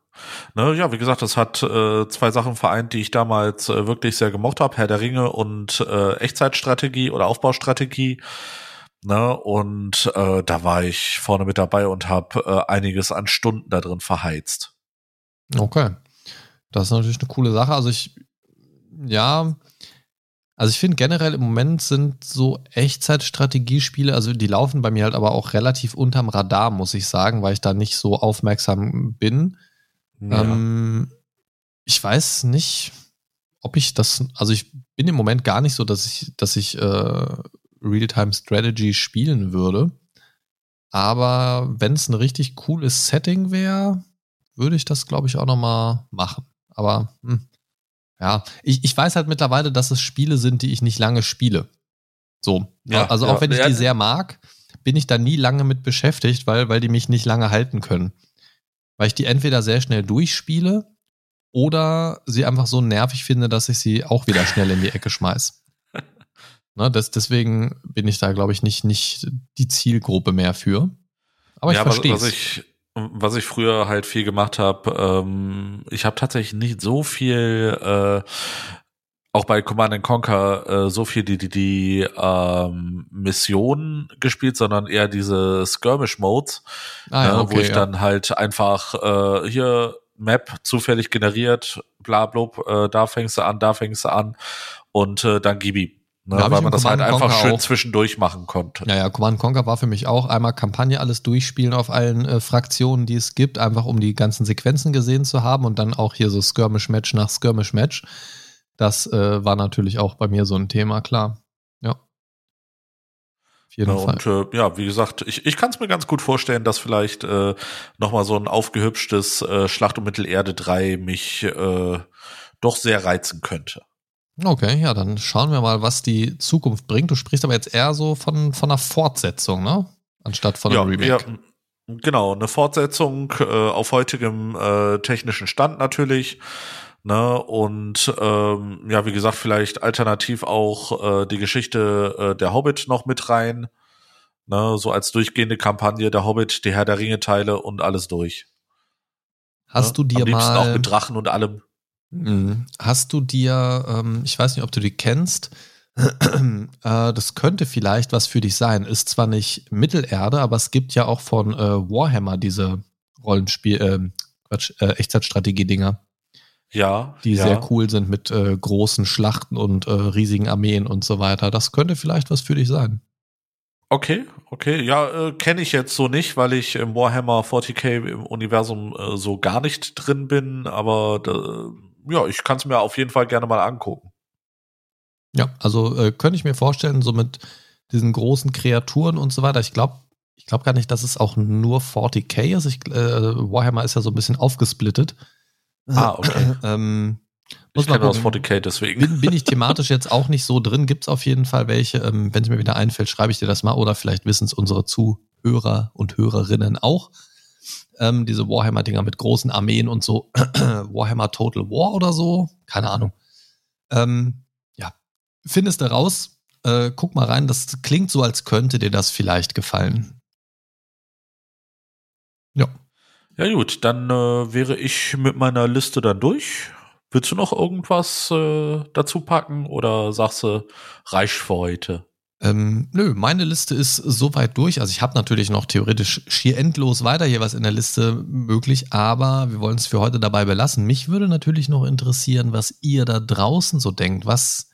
Ne, ja, wie gesagt, das hat äh, zwei Sachen vereint, die ich damals äh, wirklich sehr gemocht habe, Herr der Ringe und äh, Echtzeitstrategie oder Aufbaustrategie. Ne, und äh, da war ich vorne mit dabei und habe äh, einiges an Stunden da drin verheizt. Okay. Das ist natürlich eine coole Sache. Also ich, ja, also ich finde generell im Moment sind so Echtzeitstrategiespiele, also die laufen bei mir halt aber auch relativ unterm Radar, muss ich sagen, weil ich da nicht so aufmerksam bin. Ja. Ähm, ich weiß nicht, ob ich das, also ich bin im Moment gar nicht so, dass ich, dass ich äh, Realtime Strategy spielen würde. Aber wenn es ein richtig cooles Setting wäre, würde ich das, glaube ich, auch nochmal machen. Aber hm, ja, ich, ich weiß halt mittlerweile, dass es Spiele sind, die ich nicht lange spiele. So. Ja, also auch ja, wenn ich die sehr mag, bin ich da nie lange mit beschäftigt, weil, weil die mich nicht lange halten können weil ich die entweder sehr schnell durchspiele oder sie einfach so nervig finde, dass ich sie auch wieder schnell in die Ecke schmeiß. [laughs] ne, das, deswegen bin ich da, glaube ich, nicht, nicht die Zielgruppe mehr für. Aber ich ja, verstehe was, was ich was ich früher halt viel gemacht habe, ähm, ich habe tatsächlich nicht so viel äh, auch bei Command Conquer äh, so viel die die, die ähm, Missionen gespielt, sondern eher diese Skirmish Modes, ah, ja, äh, okay, wo ich ja. dann halt einfach äh, hier Map zufällig generiert, bla blub, äh, da fängst du an, da fängst du an und äh, dann gib ihm. Ne, weil man das Command halt einfach schön auch. zwischendurch machen konnte. Ja, ja, Command Conquer war für mich auch einmal Kampagne alles durchspielen auf allen äh, Fraktionen, die es gibt, einfach um die ganzen Sequenzen gesehen zu haben und dann auch hier so Skirmish Match nach Skirmish Match. Das äh, war natürlich auch bei mir so ein Thema, klar. Ja. Auf jeden ja, Fall. Und äh, ja, wie gesagt, ich, ich kann es mir ganz gut vorstellen, dass vielleicht äh, nochmal so ein aufgehübschtes äh, Schlacht um Mittelerde 3 mich äh, doch sehr reizen könnte. Okay, ja, dann schauen wir mal, was die Zukunft bringt. Du sprichst aber jetzt eher so von, von einer Fortsetzung, ne? Anstatt von einem ja, Remake. Ja, genau, eine Fortsetzung äh, auf heutigem äh, technischen Stand natürlich. Ne? Und ähm, ja, wie gesagt, vielleicht alternativ auch äh, die Geschichte äh, der Hobbit noch mit rein. Ne? So als durchgehende Kampagne der Hobbit, die Herr der Ringe-Teile und alles durch. Hast ne? du dir Am mal auch mit Drachen und allem. Mhm. Hast du dir, ähm, ich weiß nicht, ob du die kennst, [clears throat] äh, das könnte vielleicht was für dich sein. Ist zwar nicht Mittelerde, aber es gibt ja auch von äh, Warhammer diese Rollenspiel, äh, Quatsch, äh, Echtzeitstrategie-Dinger. Ja. Die ja. sehr cool sind mit äh, großen Schlachten und äh, riesigen Armeen und so weiter. Das könnte vielleicht was für dich sein. Okay, okay. Ja, äh, kenne ich jetzt so nicht, weil ich im Warhammer 40k im Universum äh, so gar nicht drin bin, aber äh, ja, ich kann es mir auf jeden Fall gerne mal angucken. Ja, also äh, könnte ich mir vorstellen, so mit diesen großen Kreaturen und so weiter. Ich glaube, ich glaube gar nicht, dass es auch nur 40k ist. Ich, äh, Warhammer ist ja so ein bisschen aufgesplittet. Ah, [coughs] okay. ähm, muss ich kenne aus 40k deswegen. Bin, bin, ich thematisch jetzt auch nicht so drin. Gibt es auf jeden Fall welche. Ähm, Wenn es mir wieder einfällt, schreibe ich dir das mal. Oder vielleicht wissen es unsere Zuhörer und Hörerinnen auch. Ähm, diese Warhammer-Dinger mit großen Armeen und so. [coughs] Warhammer Total War oder so. Keine Ahnung. Ähm, ja, findest du raus. Äh, guck mal rein. Das klingt so, als könnte dir das vielleicht gefallen. Ja. Ja gut, dann äh, wäre ich mit meiner Liste dann durch. Willst du noch irgendwas äh, dazu packen oder sagst du, reicht für heute? Ähm, nö, meine Liste ist soweit durch. Also ich habe natürlich noch theoretisch schier endlos weiter hier was in der Liste möglich, aber wir wollen es für heute dabei belassen. Mich würde natürlich noch interessieren, was ihr da draußen so denkt. Was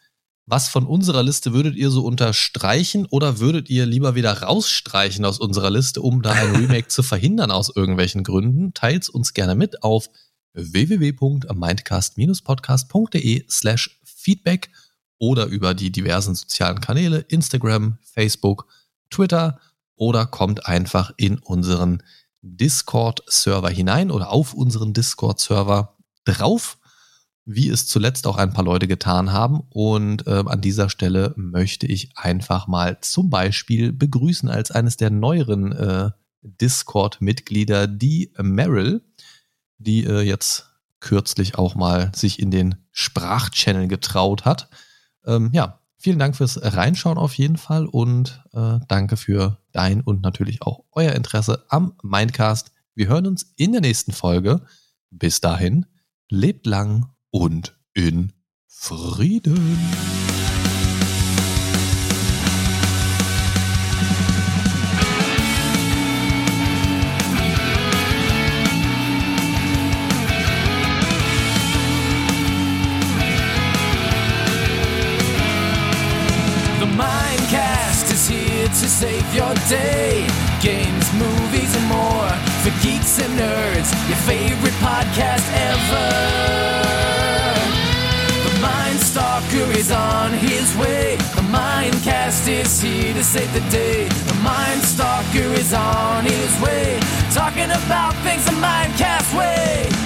was von unserer Liste würdet ihr so unterstreichen oder würdet ihr lieber wieder rausstreichen aus unserer Liste, um da ein Remake zu verhindern aus irgendwelchen Gründen? Teilt uns gerne mit auf www.mindcast-podcast.de slash feedback oder über die diversen sozialen Kanäle Instagram, Facebook, Twitter oder kommt einfach in unseren Discord-Server hinein oder auf unseren Discord-Server drauf wie es zuletzt auch ein paar Leute getan haben. Und äh, an dieser Stelle möchte ich einfach mal zum Beispiel begrüßen als eines der neueren äh, Discord-Mitglieder die Meryl, die äh, jetzt kürzlich auch mal sich in den Sprachchannel getraut hat. Ähm, ja, vielen Dank fürs Reinschauen auf jeden Fall und äh, danke für dein und natürlich auch euer Interesse am Mindcast. Wir hören uns in der nächsten Folge. Bis dahin, lebt lang und in Frieden. The Mindcast is here to save your day. Games, movies, and more for geeks and nerds. Your favorite podcast Is here to save the day. The Mind Stalker is on his way, talking about things the mind casts away.